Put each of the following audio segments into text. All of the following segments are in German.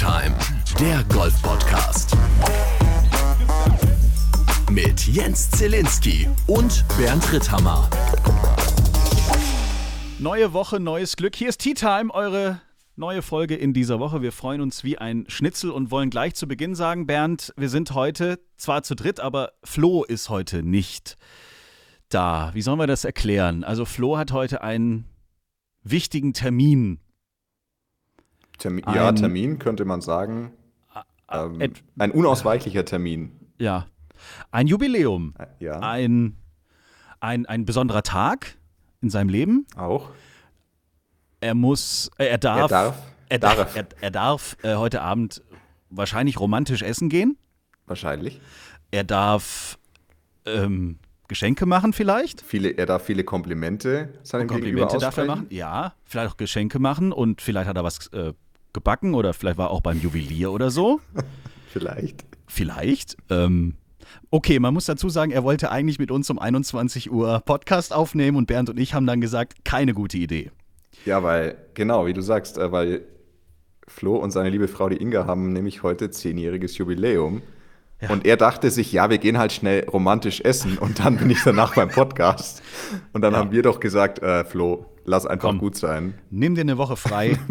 Time, der Golf-Podcast. Mit Jens Zielinski und Bernd Ritthammer. Neue Woche, neues Glück. Hier ist Tea Time, eure neue Folge in dieser Woche. Wir freuen uns wie ein Schnitzel und wollen gleich zu Beginn sagen, Bernd, wir sind heute zwar zu dritt, aber Flo ist heute nicht da. Wie sollen wir das erklären? Also Flo hat heute einen wichtigen Termin. Termin ein, ja, Termin könnte man sagen. Ähm, ein unausweichlicher Termin. Ja. Ein Jubiläum. Ja. Ein, ein, ein besonderer Tag in seinem Leben. Auch. Er muss, äh, er darf, er darf, er darf, er, er darf äh, heute Abend wahrscheinlich romantisch essen gehen. Wahrscheinlich. Er darf ähm, Geschenke machen vielleicht. Viele, er darf viele Komplimente seinem Komplimente darf er machen, ja. Vielleicht auch Geschenke machen und vielleicht hat er was äh, gebacken oder vielleicht war auch beim Juwelier oder so. vielleicht. Vielleicht. Ähm, okay, man muss dazu sagen, er wollte eigentlich mit uns um 21 Uhr Podcast aufnehmen und Bernd und ich haben dann gesagt, keine gute Idee. Ja, weil, genau, wie du sagst, äh, weil Flo und seine liebe Frau, die Inga, haben nämlich heute zehnjähriges Jubiläum. Ja. Und er dachte sich, ja, wir gehen halt schnell romantisch essen und dann bin ich danach beim Podcast. Und dann ja. haben wir doch gesagt, äh, Flo, lass einfach Komm, gut sein. Nimm dir eine Woche frei.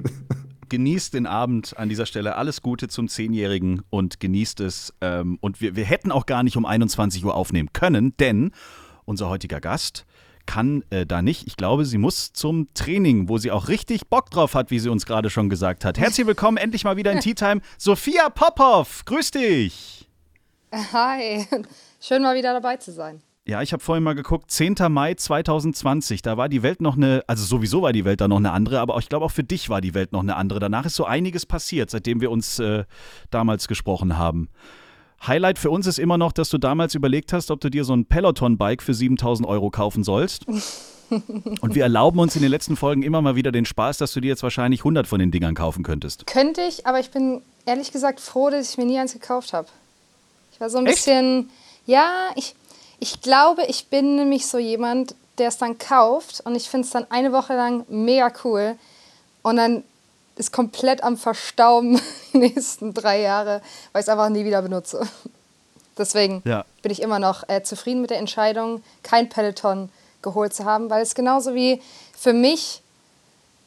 genießt den Abend an dieser Stelle. Alles Gute zum Zehnjährigen und genießt es. Ähm, und wir, wir hätten auch gar nicht um 21 Uhr aufnehmen können, denn unser heutiger Gast kann äh, da nicht. Ich glaube, sie muss zum Training, wo sie auch richtig Bock drauf hat, wie sie uns gerade schon gesagt hat. Herzlich willkommen endlich mal wieder in Tea Time. Sophia Popov, grüß dich. Hi, schön mal wieder dabei zu sein. Ja, ich habe vorhin mal geguckt, 10. Mai 2020, da war die Welt noch eine, also sowieso war die Welt da noch eine andere, aber ich glaube auch für dich war die Welt noch eine andere. Danach ist so einiges passiert, seitdem wir uns äh, damals gesprochen haben. Highlight für uns ist immer noch, dass du damals überlegt hast, ob du dir so ein Peloton-Bike für 7000 Euro kaufen sollst. Und wir erlauben uns in den letzten Folgen immer mal wieder den Spaß, dass du dir jetzt wahrscheinlich 100 von den Dingern kaufen könntest. Könnte ich, aber ich bin ehrlich gesagt froh, dass ich mir nie eins gekauft habe. Ich war so ein Echt? bisschen, ja, ich, ich glaube, ich bin nämlich so jemand, der es dann kauft und ich finde es dann eine Woche lang mega cool und dann ist komplett am Verstauben die nächsten drei Jahre, weil ich es einfach nie wieder benutze. Deswegen ja. bin ich immer noch äh, zufrieden mit der Entscheidung, kein Peloton geholt zu haben, weil es genauso wie für mich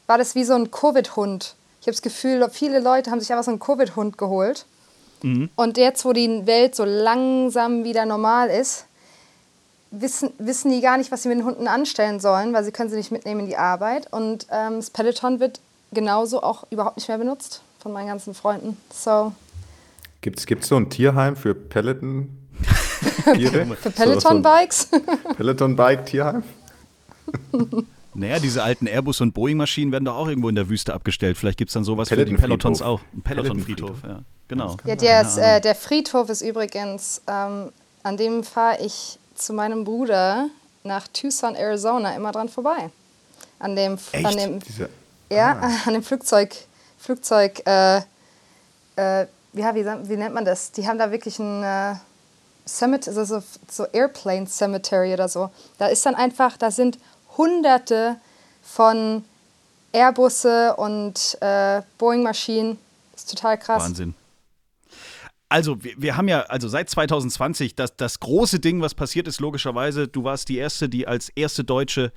war das wie so ein Covid-Hund. Ich habe das Gefühl, viele Leute haben sich einfach so einen Covid-Hund geholt. Mhm. Und jetzt, wo die Welt so langsam wieder normal ist, wissen, wissen die gar nicht, was sie mit den Hunden anstellen sollen, weil sie können sie nicht mitnehmen in die Arbeit. Und ähm, das Peloton wird genauso auch überhaupt nicht mehr benutzt von meinen ganzen Freunden. So. Gibt es so ein Tierheim für Peloton? für Peloton-Bikes? Peloton-Bike-Tierheim? Naja, diese alten Airbus- und Boeing-Maschinen werden doch auch irgendwo in der Wüste abgestellt. Vielleicht gibt es dann sowas für die Pelotons auch. Ein Peloton-Friedhof, ja. Genau. Ja, der, ist, äh, der Friedhof ist übrigens, ähm, an dem fahre ich zu meinem Bruder nach Tucson, Arizona immer dran vorbei. An dem, Echt? An dem, Diese, ja, ah. an dem Flugzeug, Flugzeug, äh, äh, ja, wie, wie, nennt man das? Die haben da wirklich ein äh, Cemetery, also so, so Airplane Cemetery oder so. Da ist dann einfach, da sind hunderte von Airbusse und äh, Boeing-Maschinen. Das ist total krass. Wahnsinn. Also, wir, wir, haben ja, also seit 2020, das, das große Ding, was passiert ist, logischerweise, du warst die Erste, die als erste Deutsche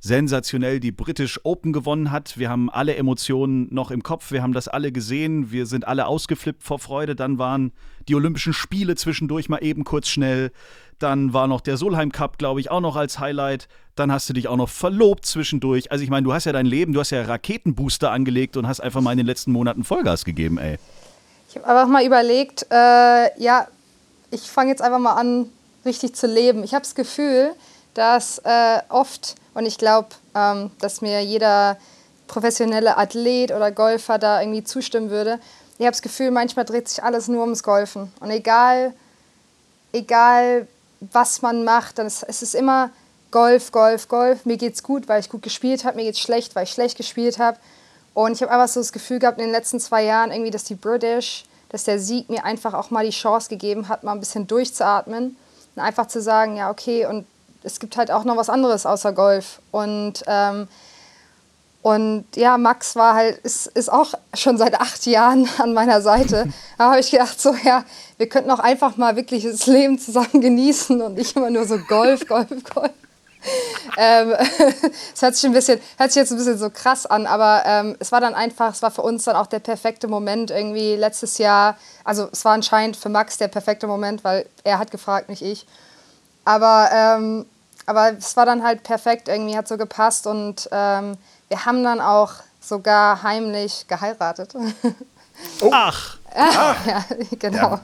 sensationell die British Open gewonnen hat. Wir haben alle Emotionen noch im Kopf, wir haben das alle gesehen, wir sind alle ausgeflippt vor Freude. Dann waren die Olympischen Spiele zwischendurch mal eben kurz schnell. Dann war noch der Solheim Cup, glaube ich, auch noch als Highlight. Dann hast du dich auch noch verlobt zwischendurch. Also ich meine, du hast ja dein Leben, du hast ja Raketenbooster angelegt und hast einfach mal in den letzten Monaten Vollgas gegeben, ey. Ich habe einfach mal überlegt, äh, ja, ich fange jetzt einfach mal an, richtig zu leben. Ich habe das Gefühl, dass äh, oft, und ich glaube, ähm, dass mir jeder professionelle Athlet oder Golfer da irgendwie zustimmen würde, ich habe das Gefühl, manchmal dreht sich alles nur ums Golfen. Und egal, egal was man macht, dann ist, es ist immer Golf, Golf, Golf. Mir geht's gut, weil ich gut gespielt habe. Mir geht's schlecht, weil ich schlecht gespielt habe. Und ich habe einfach so das Gefühl gehabt in den letzten zwei Jahren irgendwie, dass die British, dass der Sieg mir einfach auch mal die Chance gegeben hat, mal ein bisschen durchzuatmen und einfach zu sagen, ja okay, und es gibt halt auch noch was anderes außer Golf. Und ähm, Und ja, Max war halt, ist, ist auch schon seit acht Jahren an meiner Seite. Da habe ich gedacht, so ja, wir könnten auch einfach mal wirklich das Leben zusammen genießen und nicht immer nur so Golf, Golf, Golf. Ähm, es hört sich ein bisschen, hört sich jetzt ein bisschen so krass an, aber ähm, es war dann einfach, es war für uns dann auch der perfekte Moment irgendwie letztes Jahr. Also es war anscheinend für Max der perfekte Moment, weil er hat gefragt, nicht ich. Aber, ähm, aber es war dann halt perfekt, irgendwie hat so gepasst und ähm, wir haben dann auch sogar heimlich geheiratet. Oh. Ach. Ach. Ja, genau. Ja.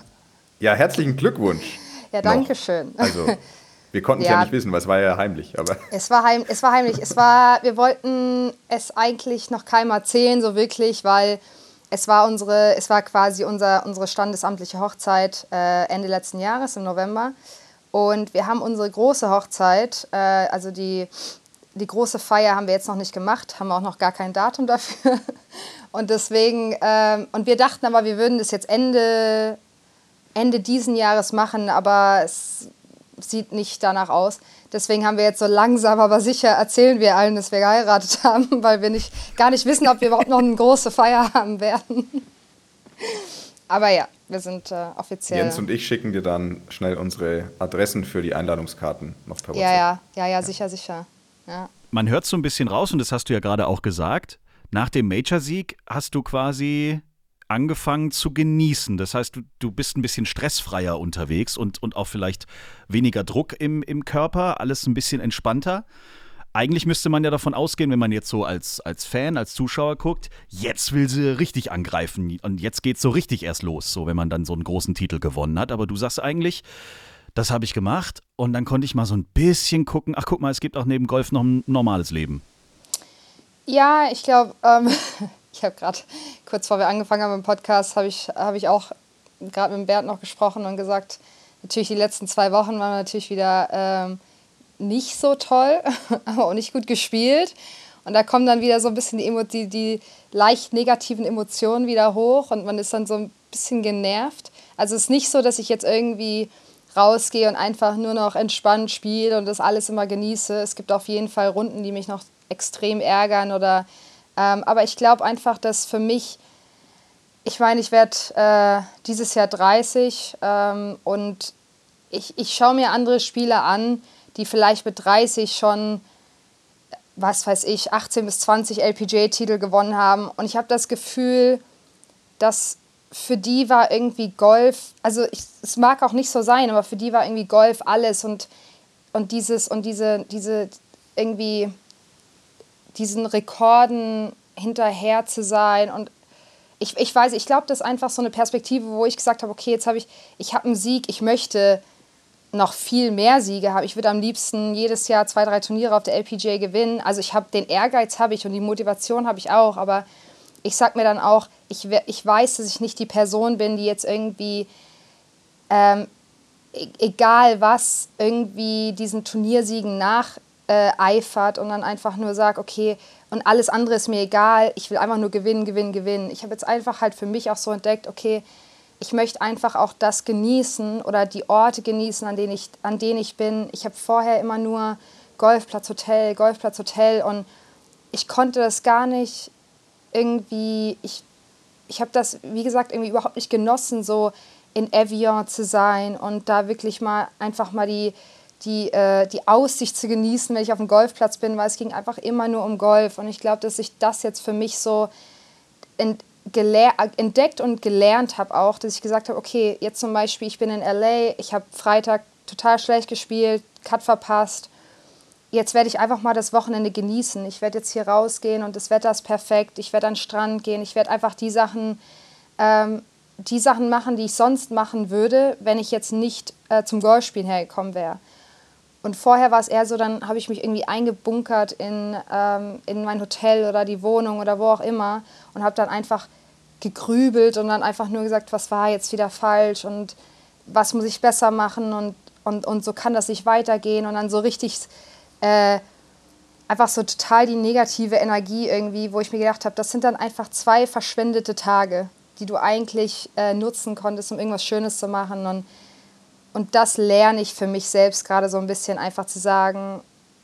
ja. herzlichen Glückwunsch. Ja, danke noch. schön. Also, wir konnten es ja. ja. nicht wissen, weil es war ja heimlich. Aber es, war heim, es war heimlich. Es war, wir wollten es eigentlich noch keinem erzählen, so wirklich, weil es war, unsere, es war quasi unser, unsere standesamtliche Hochzeit äh, Ende letzten Jahres, im November. Und wir haben unsere große Hochzeit, äh, also die die große Feier haben wir jetzt noch nicht gemacht, haben auch noch gar kein Datum dafür. Und deswegen, ähm, und wir dachten aber, wir würden das jetzt Ende, Ende diesen Jahres machen, aber es sieht nicht danach aus. Deswegen haben wir jetzt so langsam, aber sicher erzählen wir allen, dass wir geheiratet haben, weil wir nicht, gar nicht wissen, ob wir überhaupt noch eine große Feier haben werden. Aber ja, wir sind äh, offiziell. Jens und ich schicken dir dann schnell unsere Adressen für die Einladungskarten noch per WhatsApp. Ja, ja, ja, ja, sicher, sicher. Ja. Man hört so ein bisschen raus, und das hast du ja gerade auch gesagt. Nach dem Major-Sieg hast du quasi angefangen zu genießen. Das heißt, du, du bist ein bisschen stressfreier unterwegs und, und auch vielleicht weniger Druck im, im Körper, alles ein bisschen entspannter. Eigentlich müsste man ja davon ausgehen, wenn man jetzt so als, als Fan, als Zuschauer guckt, jetzt will sie richtig angreifen und jetzt geht es so richtig erst los, so wenn man dann so einen großen Titel gewonnen hat. Aber du sagst eigentlich, das habe ich gemacht und dann konnte ich mal so ein bisschen gucken. Ach, guck mal, es gibt auch neben Golf noch ein normales Leben. Ja, ich glaube, ähm, ich habe gerade kurz vor wir angefangen haben im Podcast, habe ich, hab ich auch gerade mit Bernd noch gesprochen und gesagt, natürlich die letzten zwei Wochen waren natürlich wieder ähm, nicht so toll, aber auch nicht gut gespielt. Und da kommen dann wieder so ein bisschen die, die, die leicht negativen Emotionen wieder hoch und man ist dann so ein bisschen genervt. Also es ist nicht so, dass ich jetzt irgendwie rausgehe und einfach nur noch entspannt spiele und das alles immer genieße. Es gibt auf jeden Fall Runden, die mich noch extrem ärgern oder ähm, aber ich glaube einfach, dass für mich, ich meine, ich werde äh, dieses Jahr 30 ähm, und ich, ich schaue mir andere Spieler an, die vielleicht mit 30 schon, was weiß ich, 18 bis 20 LPGA-Titel gewonnen haben. Und ich habe das Gefühl, dass für die war irgendwie Golf, also ich, es mag auch nicht so sein, aber für die war irgendwie Golf alles und, und dieses und diese, diese irgendwie diesen Rekorden hinterher zu sein und ich, ich weiß, ich glaube, das ist einfach so eine Perspektive, wo ich gesagt habe, okay, jetzt habe ich, ich habe einen Sieg, ich möchte noch viel mehr Siege haben. Ich würde am liebsten jedes Jahr zwei, drei Turniere auf der LPGA gewinnen. Also ich habe den Ehrgeiz habe ich und die Motivation habe ich auch, aber ich sag mir dann auch, ich, ich weiß, dass ich nicht die Person bin, die jetzt irgendwie, ähm, e-, egal was, irgendwie diesen Turniersiegen nacheifert äh, und dann einfach nur sagt, okay, und alles andere ist mir egal, ich will einfach nur gewinnen, gewinnen, gewinnen. Ich habe jetzt einfach halt für mich auch so entdeckt, okay, ich möchte einfach auch das genießen oder die Orte genießen, an denen ich, an denen ich bin. Ich habe vorher immer nur Golfplatz, Hotel, Golfplatz, Hotel und ich konnte das gar nicht irgendwie, ich, ich habe das, wie gesagt, irgendwie überhaupt nicht genossen, so in Evian zu sein und da wirklich mal einfach mal die, die, äh, die Aussicht zu genießen, wenn ich auf dem Golfplatz bin, weil es ging einfach immer nur um Golf. Und ich glaube, dass ich das jetzt für mich so ent, entdeckt und gelernt habe auch, dass ich gesagt habe, okay, jetzt zum Beispiel, ich bin in LA, ich habe Freitag total schlecht gespielt, Cut verpasst jetzt werde ich einfach mal das Wochenende genießen. Ich werde jetzt hier rausgehen und das Wetter ist perfekt. Ich werde an den Strand gehen. Ich werde einfach die Sachen, ähm, die Sachen machen, die ich sonst machen würde, wenn ich jetzt nicht äh, zum Golfspielen hergekommen wäre. Und vorher war es eher so, dann habe ich mich irgendwie eingebunkert in, ähm, in mein Hotel oder die Wohnung oder wo auch immer und habe dann einfach gegrübelt und dann einfach nur gesagt, was war jetzt wieder falsch und was muss ich besser machen und, und, und so kann das nicht weitergehen und dann so richtig äh, einfach so total die negative Energie irgendwie, wo ich mir gedacht habe, das sind dann einfach zwei verschwendete Tage, die du eigentlich äh, nutzen konntest, um irgendwas Schönes zu machen. Und, und das lerne ich für mich selbst gerade so ein bisschen einfach zu sagen,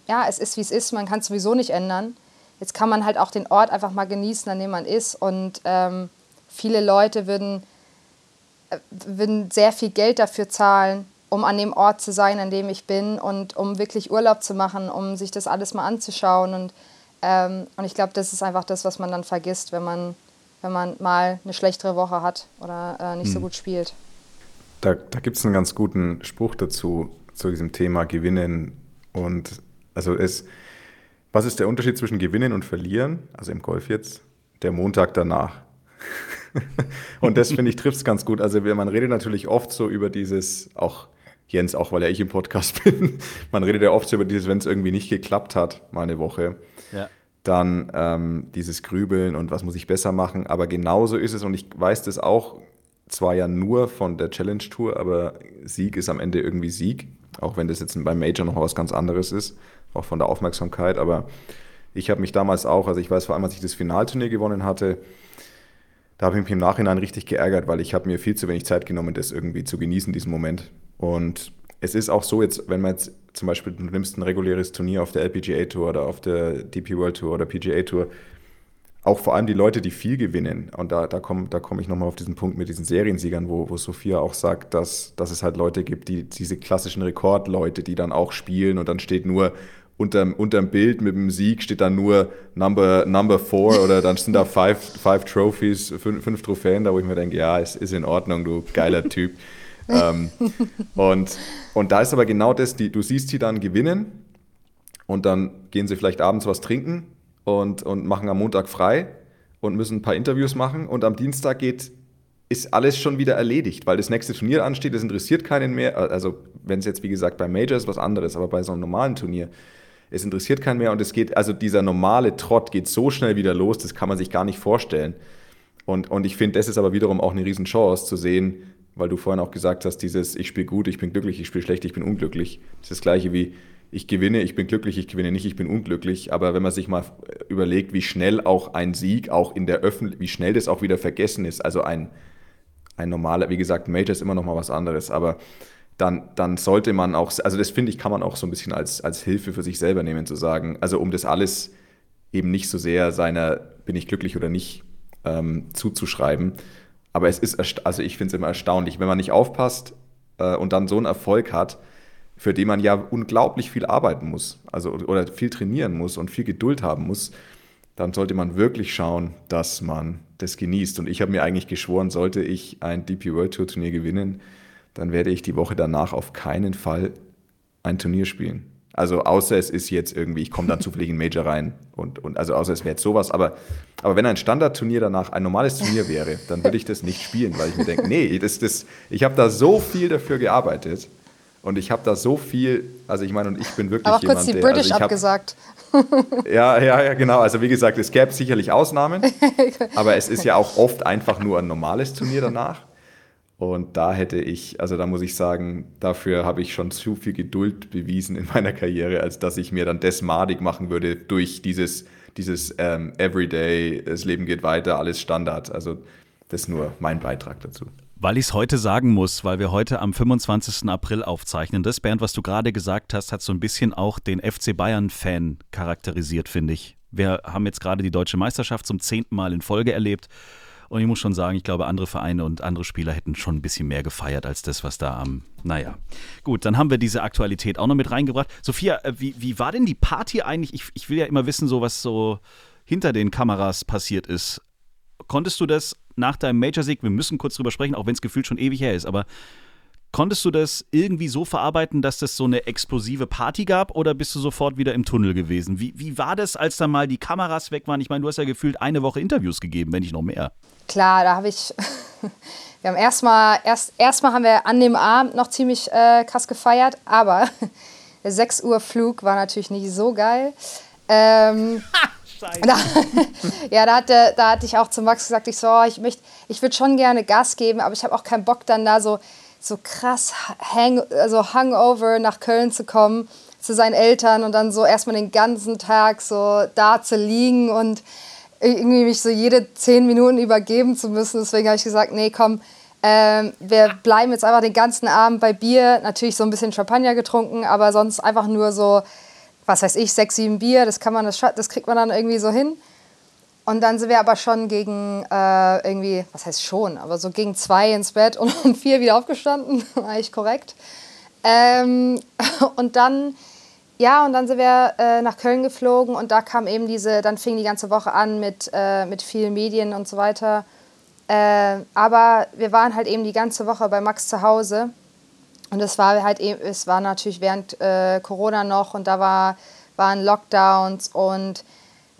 ja, es ist wie es ist, man kann es sowieso nicht ändern. jetzt kann man halt auch den Ort einfach mal genießen, an dem man ist. Und ähm, viele Leute würden, äh, würden sehr viel Geld dafür zahlen, um an dem Ort zu sein, an dem ich bin und um wirklich Urlaub zu machen, um sich das alles mal anzuschauen. Und, ähm, und ich glaube, das ist einfach das, was man dann vergisst, wenn man, wenn man mal eine schlechtere Woche hat oder äh, nicht hm. so gut spielt. Da, da gibt es einen ganz guten Spruch dazu, zu diesem Thema Gewinnen. Und also es, was ist der Unterschied zwischen Gewinnen und Verlieren? Also im Golf jetzt, der Montag danach. und das finde ich trifft es ganz gut. Also man redet natürlich oft so über dieses, auch Jens, auch weil ja ich im Podcast bin, man redet ja oft so über dieses, wenn es irgendwie nicht geklappt hat, mal eine Woche. Ja. Dann ähm, dieses Grübeln und was muss ich besser machen. Aber genauso ist es und ich weiß das auch zwar ja nur von der Challenge Tour, aber Sieg ist am Ende irgendwie Sieg, auch wenn das jetzt beim Major noch was ganz anderes ist, auch von der Aufmerksamkeit. Aber ich habe mich damals auch, also ich weiß vor allem, als ich das Finalturnier gewonnen hatte, da habe ich mich im Nachhinein richtig geärgert, weil ich habe mir viel zu wenig Zeit genommen, das irgendwie zu genießen, diesen Moment. Und es ist auch so jetzt, wenn man jetzt zum Beispiel, du nimmst ein reguläres Turnier auf der LPGA Tour oder auf der DP World Tour oder PGA Tour, auch vor allem die Leute, die viel gewinnen, und da, da komme da komm ich nochmal auf diesen Punkt mit diesen Seriensiegern, wo, wo Sophia auch sagt, dass, dass es halt Leute gibt, die diese klassischen Rekordleute, die dann auch spielen und dann steht nur unterm, unterm Bild mit dem Sieg steht dann nur Number, Number Four oder dann sind da five, five Trophies, fünf, fünf Trophäen, da wo ich mir denke, ja, es ist in Ordnung, du geiler Typ. ähm, und, und da ist aber genau das, die, du siehst sie dann gewinnen und dann gehen sie vielleicht abends was trinken und, und machen am Montag frei und müssen ein paar Interviews machen und am Dienstag geht, ist alles schon wieder erledigt, weil das nächste Turnier ansteht, das interessiert keinen mehr. Also wenn es jetzt wie gesagt bei Major ist was anderes, aber bei so einem normalen Turnier, es interessiert keinen mehr und es geht, also dieser normale Trott geht so schnell wieder los, das kann man sich gar nicht vorstellen. Und, und ich finde, das ist aber wiederum auch eine Riesenchance zu sehen, weil du vorhin auch gesagt hast, dieses ich spiele gut, ich bin glücklich, ich spiele schlecht, ich bin unglücklich. Das ist das gleiche wie ich gewinne, ich bin glücklich, ich gewinne nicht, ich bin unglücklich. Aber wenn man sich mal überlegt, wie schnell auch ein Sieg, auch in der Öffentlichkeit, wie schnell das auch wieder vergessen ist, also ein, ein normaler, wie gesagt, Major ist immer noch mal was anderes, aber dann, dann sollte man auch, also das finde ich, kann man auch so ein bisschen als, als Hilfe für sich selber nehmen, zu sagen, also um das alles eben nicht so sehr seiner, bin ich glücklich oder nicht, ähm, zuzuschreiben. Aber es ist, also ich finde es immer erstaunlich, wenn man nicht aufpasst äh, und dann so einen Erfolg hat, für den man ja unglaublich viel arbeiten muss, also oder viel trainieren muss und viel Geduld haben muss, dann sollte man wirklich schauen, dass man das genießt. Und ich habe mir eigentlich geschworen, sollte ich ein DP World Tour Turnier gewinnen, dann werde ich die Woche danach auf keinen Fall ein Turnier spielen. Also außer es ist jetzt irgendwie, ich komme dann zufällig in Major rein und, und also außer es wäre jetzt sowas, aber, aber wenn ein Standardturnier danach ein normales Turnier wäre, dann würde ich das nicht spielen, weil ich mir denke, nee, das, das, ich habe da so viel dafür gearbeitet und ich habe da so viel, also ich meine, und ich bin wirklich Aber jemand, kurz die der, British also hab, abgesagt. ja, ja, ja, genau. Also wie gesagt, es gäbe sicherlich Ausnahmen, aber es ist ja auch oft einfach nur ein normales Turnier danach. Und da hätte ich, also da muss ich sagen, dafür habe ich schon zu viel Geduld bewiesen in meiner Karriere, als dass ich mir dann das madig machen würde durch dieses, dieses ähm, Everyday, das Leben geht weiter, alles Standard. Also das ist nur mein Beitrag dazu. Weil ich es heute sagen muss, weil wir heute am 25. April aufzeichnen. Das, Bernd, was du gerade gesagt hast, hat so ein bisschen auch den FC Bayern-Fan charakterisiert, finde ich. Wir haben jetzt gerade die deutsche Meisterschaft zum zehnten Mal in Folge erlebt. Und ich muss schon sagen, ich glaube, andere Vereine und andere Spieler hätten schon ein bisschen mehr gefeiert als das, was da am. Naja. Gut, dann haben wir diese Aktualität auch noch mit reingebracht. Sophia, äh, wie, wie war denn die Party eigentlich? Ich, ich will ja immer wissen, so was so hinter den Kameras passiert ist. Konntest du das nach deinem Major-Sieg, wir müssen kurz drüber sprechen, auch wenn es gefühlt schon ewig her ist, aber konntest du das irgendwie so verarbeiten, dass das so eine explosive Party gab oder bist du sofort wieder im Tunnel gewesen? Wie, wie war das, als dann mal die Kameras weg waren? Ich meine, du hast ja gefühlt eine Woche Interviews gegeben, wenn nicht noch mehr. Klar, da habe ich. wir haben erstmal, erst, erstmal haben wir an dem Abend noch ziemlich äh, krass gefeiert, aber der 6 Uhr Flug war natürlich nicht so geil. Ähm, da, ja, da hatte, da hatte ich auch zu Max gesagt, ich so, oh, ich möchte, ich würde schon gerne Gas geben, aber ich habe auch keinen Bock dann da so, so krass hang, also Hangover nach Köln zu kommen zu seinen Eltern und dann so erstmal den ganzen Tag so da zu liegen und irgendwie mich so jede zehn Minuten übergeben zu müssen. Deswegen habe ich gesagt, nee, komm, ähm, wir bleiben jetzt einfach den ganzen Abend bei Bier. Natürlich so ein bisschen Champagner getrunken, aber sonst einfach nur so was weiß ich, sechs, sieben Bier, das kann man, das, das kriegt man dann irgendwie so hin. Und dann sind wir aber schon gegen äh, irgendwie, was heißt schon, aber so gegen zwei ins Bett und um vier wieder aufgestanden, eigentlich korrekt. Ähm, und dann, ja, und dann sind wir äh, nach Köln geflogen und da kam eben diese, dann fing die ganze Woche an mit, äh, mit vielen Medien und so weiter. Äh, aber wir waren halt eben die ganze Woche bei Max zu Hause und es war halt eben, es war natürlich während äh, Corona noch und da war, waren Lockdowns und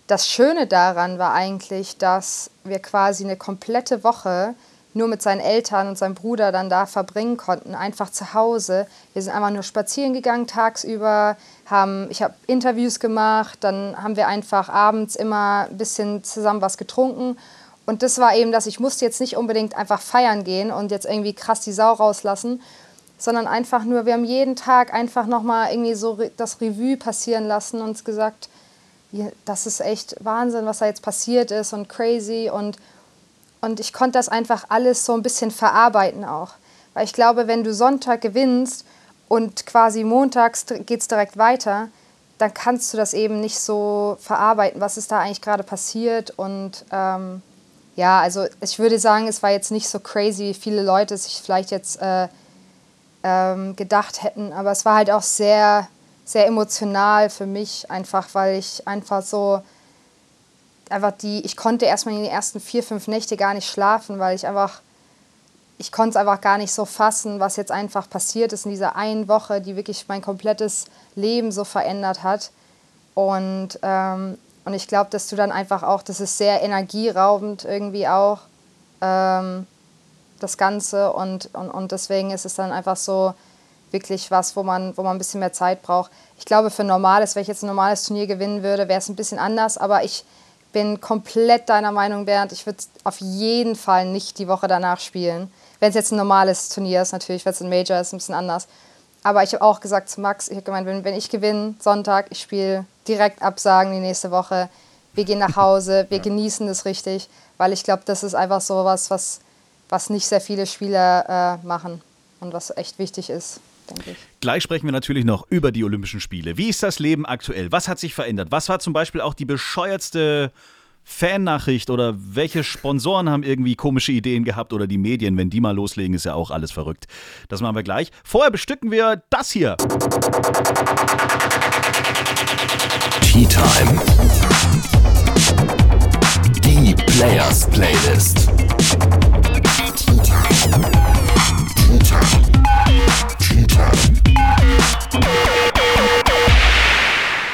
das Schöne daran war eigentlich, dass wir quasi eine komplette Woche nur mit seinen Eltern und seinem Bruder dann da verbringen konnten, einfach zu Hause. Wir sind einfach nur spazieren gegangen tagsüber, haben, ich habe Interviews gemacht, dann haben wir einfach abends immer ein bisschen zusammen was getrunken. Und das war eben das, ich musste jetzt nicht unbedingt einfach feiern gehen und jetzt irgendwie krass die Sau rauslassen, sondern einfach nur, wir haben jeden Tag einfach nochmal irgendwie so das Revue passieren lassen und gesagt, das ist echt Wahnsinn, was da jetzt passiert ist und crazy. Und, und ich konnte das einfach alles so ein bisschen verarbeiten auch. Weil ich glaube, wenn du Sonntag gewinnst und quasi montags geht es direkt weiter, dann kannst du das eben nicht so verarbeiten, was ist da eigentlich gerade passiert. Und ähm, ja, also ich würde sagen, es war jetzt nicht so crazy, wie viele Leute sich vielleicht jetzt äh, ähm, gedacht hätten. Aber es war halt auch sehr sehr emotional für mich, einfach weil ich einfach so, einfach die, ich konnte erstmal in den ersten vier, fünf Nächte gar nicht schlafen, weil ich einfach, ich konnte es einfach gar nicht so fassen, was jetzt einfach passiert ist in dieser einen Woche, die wirklich mein komplettes Leben so verändert hat. Und, ähm, und ich glaube, dass du dann einfach auch, das ist sehr energieraubend irgendwie auch, ähm, das Ganze. Und, und, und deswegen ist es dann einfach so, wirklich was, wo man, wo man ein bisschen mehr Zeit braucht. Ich glaube, für normales, wenn ich jetzt ein normales Turnier gewinnen würde, wäre es ein bisschen anders, aber ich bin komplett deiner Meinung, Bernd. Ich würde auf jeden Fall nicht die Woche danach spielen. Wenn es jetzt ein normales Turnier ist, natürlich, wenn es ein Major ist, ein bisschen anders. Aber ich habe auch gesagt zu Max, ich habe gemeint, wenn, wenn ich gewinne, Sonntag, ich spiele direkt absagen die nächste Woche. Wir gehen nach Hause, wir ja. genießen das richtig, weil ich glaube, das ist einfach so was, was, was nicht sehr viele Spieler äh, machen und was echt wichtig ist denke ich. Gleich sprechen wir natürlich noch über die Olympischen Spiele. Wie ist das Leben aktuell? Was hat sich verändert? Was war zum Beispiel auch die bescheuertste Fan-Nachricht oder welche Sponsoren haben irgendwie komische Ideen gehabt oder die Medien, wenn die mal loslegen, ist ja auch alles verrückt. Das machen wir gleich. Vorher bestücken wir das hier. Tea Time. Die Players Playlist.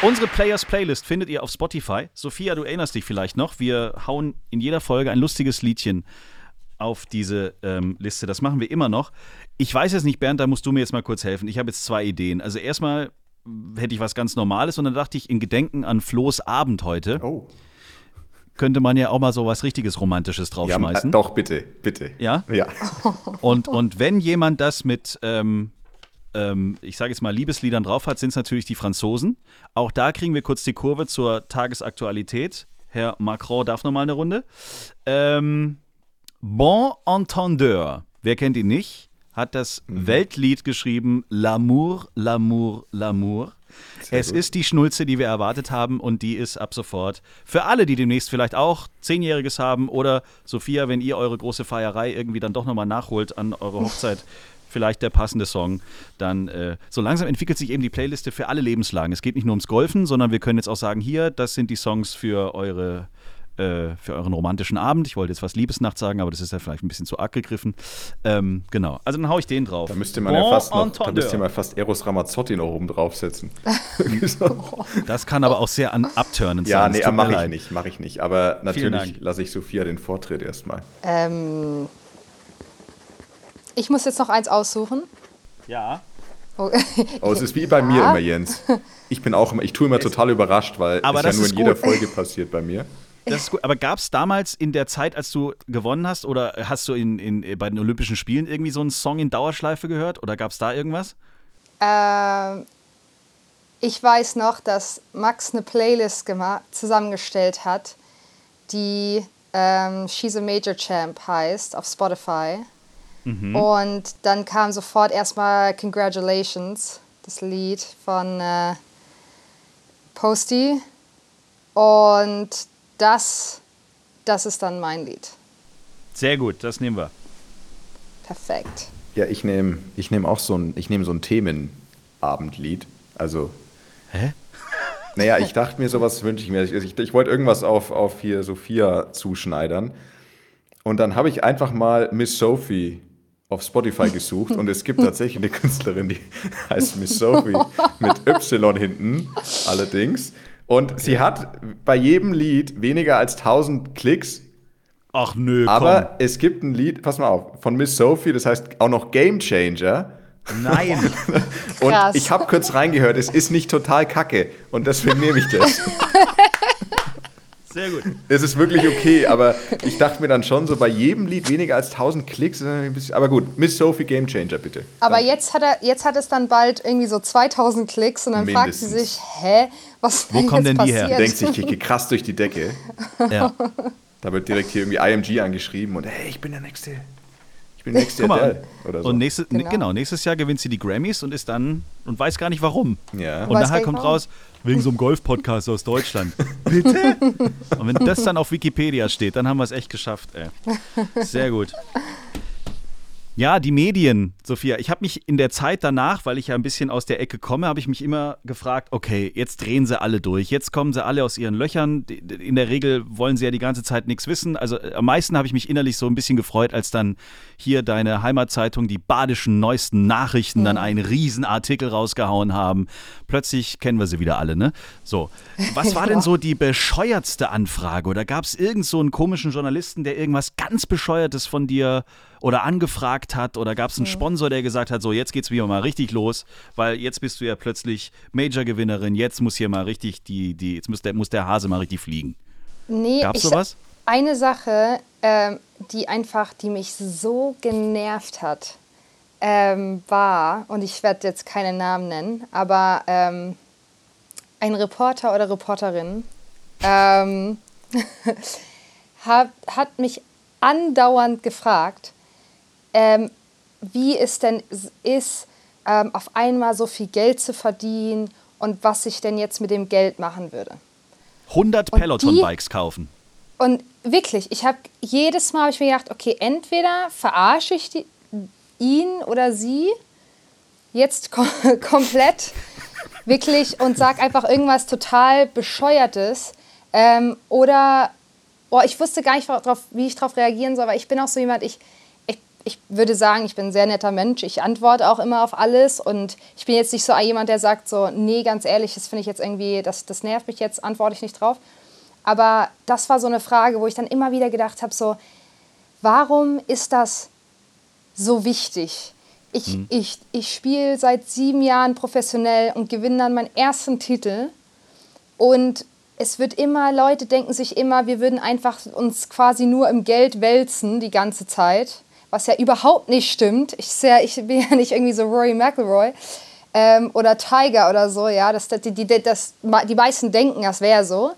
Unsere Players Playlist findet ihr auf Spotify. Sophia, du erinnerst dich vielleicht noch. Wir hauen in jeder Folge ein lustiges Liedchen auf diese ähm, Liste. Das machen wir immer noch. Ich weiß jetzt nicht, Bernd, da musst du mir jetzt mal kurz helfen. Ich habe jetzt zwei Ideen. Also erstmal hätte ich was ganz Normales und dann dachte ich, in Gedenken an Flo's Abend heute. Oh könnte man ja auch mal so was richtiges Romantisches draufschmeißen. Ja, doch, bitte, bitte. Ja? Ja. Und, und wenn jemand das mit, ähm, ähm, ich sage jetzt mal, Liebesliedern drauf hat, sind es natürlich die Franzosen. Auch da kriegen wir kurz die Kurve zur Tagesaktualität. Herr Macron darf noch mal eine Runde. Ähm, bon Entendeur, wer kennt ihn nicht, hat das mhm. Weltlied geschrieben L'amour, L'amour, L'amour. Sehr es gut. ist die Schnulze, die wir erwartet haben und die ist ab sofort für alle, die demnächst vielleicht auch Zehnjähriges haben oder Sophia, wenn ihr eure große Feierei irgendwie dann doch nochmal nachholt an eure Hochzeit. vielleicht der passende Song. Dann äh, so langsam entwickelt sich eben die Playliste für alle Lebenslagen. Es geht nicht nur ums Golfen, sondern wir können jetzt auch sagen, hier, das sind die Songs für eure äh, für euren romantischen Abend. Ich wollte jetzt was Liebesnacht sagen, aber das ist ja vielleicht ein bisschen zu arg gegriffen. Ähm, genau, also dann haue ich den drauf. Da müsste man bon ja fast noch, da müsste man fast Eros Ramazzotti noch oben draufsetzen. das kann aber auch sehr an abturnen ja, sein. Ja, nee, mache ich nicht, mache ich nicht. Aber natürlich lasse ich Sophia den Vortritt erstmal. Ähm, ich muss jetzt noch eins aussuchen. Ja. Oh, oh es ist wie bei ja. mir immer, Jens. Ich bin auch immer, ich tue immer total überrascht, weil aber es ja nur in jeder gut. Folge passiert bei mir. Das ist gut. Aber gab es damals in der Zeit, als du gewonnen hast, oder hast du in, in, bei den Olympischen Spielen irgendwie so einen Song in Dauerschleife gehört? Oder gab es da irgendwas? Ähm, ich weiß noch, dass Max eine Playlist zusammengestellt hat, die ähm, She's a Major Champ heißt auf Spotify. Mhm. Und dann kam sofort erstmal Congratulations, das Lied von. Äh, Posty. Und das, das ist dann mein Lied. Sehr gut, das nehmen wir. Perfekt. Ja, ich nehme ich nehm auch so ein, ich nehm so ein Themenabendlied. Also. Hä? Naja, ich dachte mir, sowas wünsche ich mir. Ich, ich, ich wollte irgendwas auf, auf hier Sophia zuschneidern. Und dann habe ich einfach mal Miss Sophie auf Spotify gesucht und es gibt tatsächlich eine Künstlerin, die heißt Miss Sophie mit Y hinten allerdings. Und sie hat bei jedem Lied weniger als 1000 Klicks. Ach nö, Aber komm. es gibt ein Lied, pass mal auf, von Miss Sophie, das heißt auch noch Game Changer. Nein. Und Krass. ich habe kurz reingehört, es ist nicht total kacke. Und deswegen nehme ich das. Sehr gut. Es ist wirklich okay, aber ich dachte mir dann schon so, bei jedem Lied weniger als 1000 Klicks, ist ein bisschen- aber gut, Miss Sophie Game Changer bitte. Aber jetzt hat, er, jetzt hat es dann bald irgendwie so 2000 Klicks und dann fragt sie Mindestens. sich, hä, was Wo denn kommen denn die her? Passiert? denkst, ich kicke krass durch die Decke. Ja. Da wird direkt hier irgendwie IMG angeschrieben und hey, ich bin der Nächste. Ich bin der nächste Guck mal. Adele oder so. Und nächstes, Genau. genau. nächstes Jahr gewinnt sie die Grammys und ist dann und weiß gar nicht warum. Ja. Und nachher kommt warum. raus, wegen so einem Golf-Podcast aus Deutschland. Bitte? Und wenn das dann auf Wikipedia steht, dann haben wir es echt geschafft, ey. Sehr gut. Ja, die Medien, Sophia. Ich habe mich in der Zeit danach, weil ich ja ein bisschen aus der Ecke komme, habe ich mich immer gefragt, okay, jetzt drehen sie alle durch. Jetzt kommen sie alle aus ihren Löchern. In der Regel wollen sie ja die ganze Zeit nichts wissen. Also äh, am meisten habe ich mich innerlich so ein bisschen gefreut, als dann hier deine Heimatzeitung die badischen neuesten Nachrichten dann einen Riesenartikel rausgehauen haben. Plötzlich kennen wir sie wieder alle, ne? So. Was war denn so die bescheuertste Anfrage? Oder gab es irgend so einen komischen Journalisten, der irgendwas ganz Bescheuertes von dir oder angefragt hat? Oder gab es einen Sponsor, der gesagt hat, so jetzt geht's wieder mal richtig los, weil jetzt bist du ja plötzlich Major-Gewinnerin, jetzt muss hier mal richtig die, die, jetzt muss der, muss der Hase mal richtig fliegen. Nee, Gab's ich- sowas? Eine Sache, ähm, die einfach, die mich so genervt hat, ähm, war, und ich werde jetzt keinen Namen nennen, aber ähm, ein Reporter oder Reporterin ähm, hat, hat mich andauernd gefragt, ähm, wie es denn ist, ähm, auf einmal so viel Geld zu verdienen und was ich denn jetzt mit dem Geld machen würde. 100 Und Peloton-Bikes kaufen. Und wirklich, ich habe jedes Mal hab ich mir gedacht, okay, entweder verarsche ich die, ihn oder sie jetzt kom komplett wirklich und sag einfach irgendwas total bescheuertes ähm, oder oh, ich wusste gar nicht, drauf, wie ich darauf reagieren soll, weil ich bin auch so jemand, ich, ich, würde sagen, ich bin ein sehr netter Mensch, ich antworte auch immer auf alles und ich bin jetzt nicht so jemand, der sagt so, nee, ganz ehrlich, das finde ich jetzt irgendwie, das, das nervt mich jetzt, antworte ich nicht drauf. Aber das war so eine Frage, wo ich dann immer wieder gedacht habe, so, warum ist das so wichtig? Ich, ich, ich spiele seit sieben Jahren professionell und gewinne dann meinen ersten Titel. Und es wird immer, Leute denken sich immer, wir würden einfach uns quasi nur im Geld wälzen die ganze Zeit, was ja überhaupt nicht stimmt. Ich, sehr, ich bin ja nicht irgendwie so Rory McIlroy ähm, oder Tiger oder so, ja, das, die, die, das, die meisten denken, das wäre so.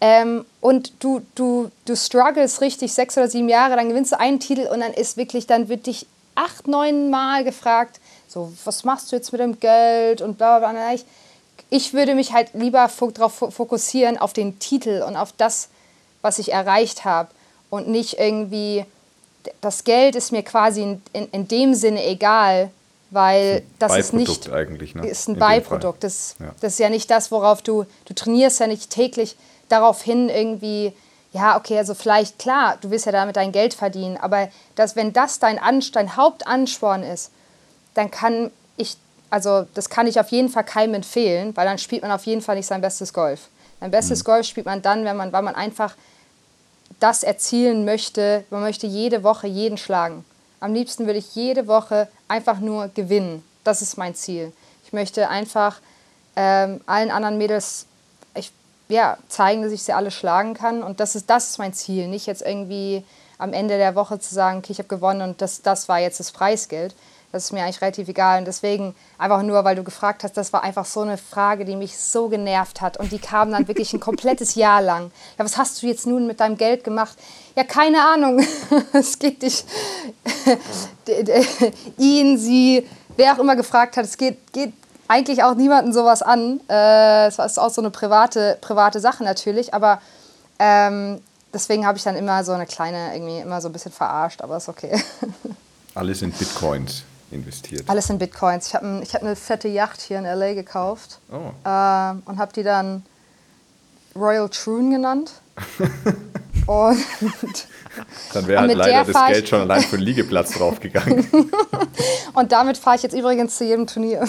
Ähm, und du, du, du struggles richtig sechs oder sieben Jahre, dann gewinnst du einen Titel und dann ist wirklich, dann wird dich acht, neun Mal gefragt, so, was machst du jetzt mit dem Geld und bla bla bla. Ich, ich würde mich halt lieber darauf fokussieren, auf den Titel und auf das, was ich erreicht habe und nicht irgendwie, das Geld ist mir quasi in, in, in dem Sinne egal, weil das ist nicht eigentlich, ne? ist ein In. Beiprodukt. Das, Ja. das ist ja nicht das, worauf du, du trainierst ja nicht täglich darauf hin, irgendwie, ja, okay, also vielleicht, klar, du willst ja damit dein Geld verdienen, aber das, wenn das dein, dein Hauptansporn ist, dann kann ich, also das kann ich auf jeden Fall keinem empfehlen, weil dann spielt man auf jeden Fall nicht sein bestes Golf. Sein bestes Mhm. Golf spielt man dann, wenn man, weil man einfach das erzielen möchte, man möchte jede Woche jeden schlagen. Am liebsten würde ich jede Woche einfach nur gewinnen. Das ist mein Ziel. Ich möchte einfach ähm, allen anderen Mädels ich, ja, zeigen, dass ich sie alle schlagen kann. Und das ist, das ist mein Ziel. Nicht jetzt irgendwie am Ende der Woche zu sagen, okay, ich habe gewonnen und das, das war jetzt das Preisgeld. Das ist mir eigentlich relativ egal. Und deswegen, einfach nur, weil du gefragt hast, das war einfach so eine Frage, die mich so genervt hat. Und die kam dann wirklich ein komplettes Jahr lang. Ja, was hast du jetzt nun mit deinem Geld gemacht? Ja, keine Ahnung. es geht dich, ihn, sie, wer auch immer gefragt hat, es geht, geht eigentlich auch niemanden sowas an. Äh, es ist auch so eine private, private Sache natürlich, aber ähm, deswegen habe ich dann immer so eine kleine, irgendwie immer so ein bisschen verarscht, aber ist okay. Alles in Bitcoins investiert. Alles in Bitcoins. Ich habe hab eine fette Yacht hier in LA gekauft oh. äh, und habe die dann Royal Troon genannt. und dann wäre halt leider das Geld schon allein für den Liegeplatz draufgegangen. und damit fahre ich jetzt übrigens zu jedem Turnier.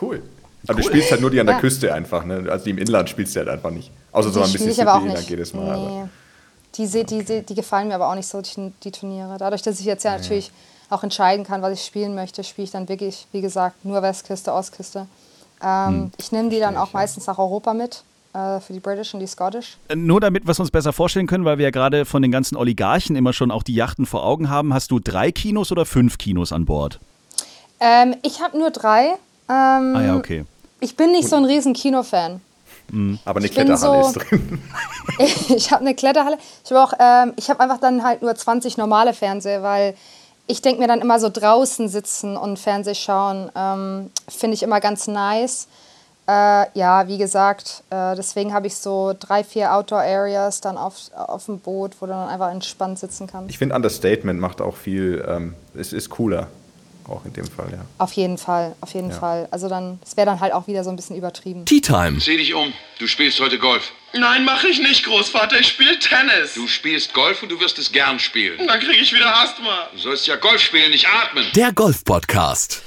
cool. Aber cool. du spielst halt nur die an der ja. Küste einfach, ne? Also die im Inland spielst du halt einfach nicht. Außer so ein bisschen City, dann jedes Mal. Nee. Die, die, die, gefallen mir aber auch nicht so, die, die Turniere. Dadurch, dass ich jetzt ja, ja, natürlich auch entscheiden kann, was ich spielen möchte, spiele ich dann wirklich, wie gesagt, nur Westküste, Ostküste. Ähm, hm. Ich nehme die dann auch meistens nach Europa mit äh, für die British und die Scottish. Äh, nur damit wir es uns besser vorstellen können, weil wir ja gerade von den ganzen Oligarchen immer schon auch die Yachten vor Augen haben, hast du drei Kinos oder fünf Kinos an Bord? Ähm, ich habe nur drei. Ähm, ah ja, okay. Ich bin nicht so ein riesen Kinofan. Mhm. Aber eine Kletterhalle so, ist drin. ich habe eine Kletterhalle. Ich habe auch, ähm, ich habe einfach dann halt nur 20 normale Fernseher, weil ich denke mir dann immer so draußen sitzen und Fernseh schauen, ähm, finde ich immer ganz nice. Äh, ja, wie gesagt, äh, deswegen habe ich so drei, vier Outdoor-Areas dann auf, auf dem Boot, wo du dann einfach entspannt sitzen kannst. Ich finde, Understatement macht auch viel, ähm, es ist cooler. Auch in dem Fall, ja. Auf jeden Fall, auf jeden ja. Fall. Also dann, es wäre dann halt auch wieder so ein bisschen übertrieben. Tea Time. Sieh dich um. Du spielst heute Golf. Nein, mache ich nicht, Großvater. Ich spiele Tennis. Du spielst Golf und du wirst es gern spielen. Dann kriege ich wieder Asthma. Du sollst ja Golf spielen, nicht atmen. Der Golf-Podcast.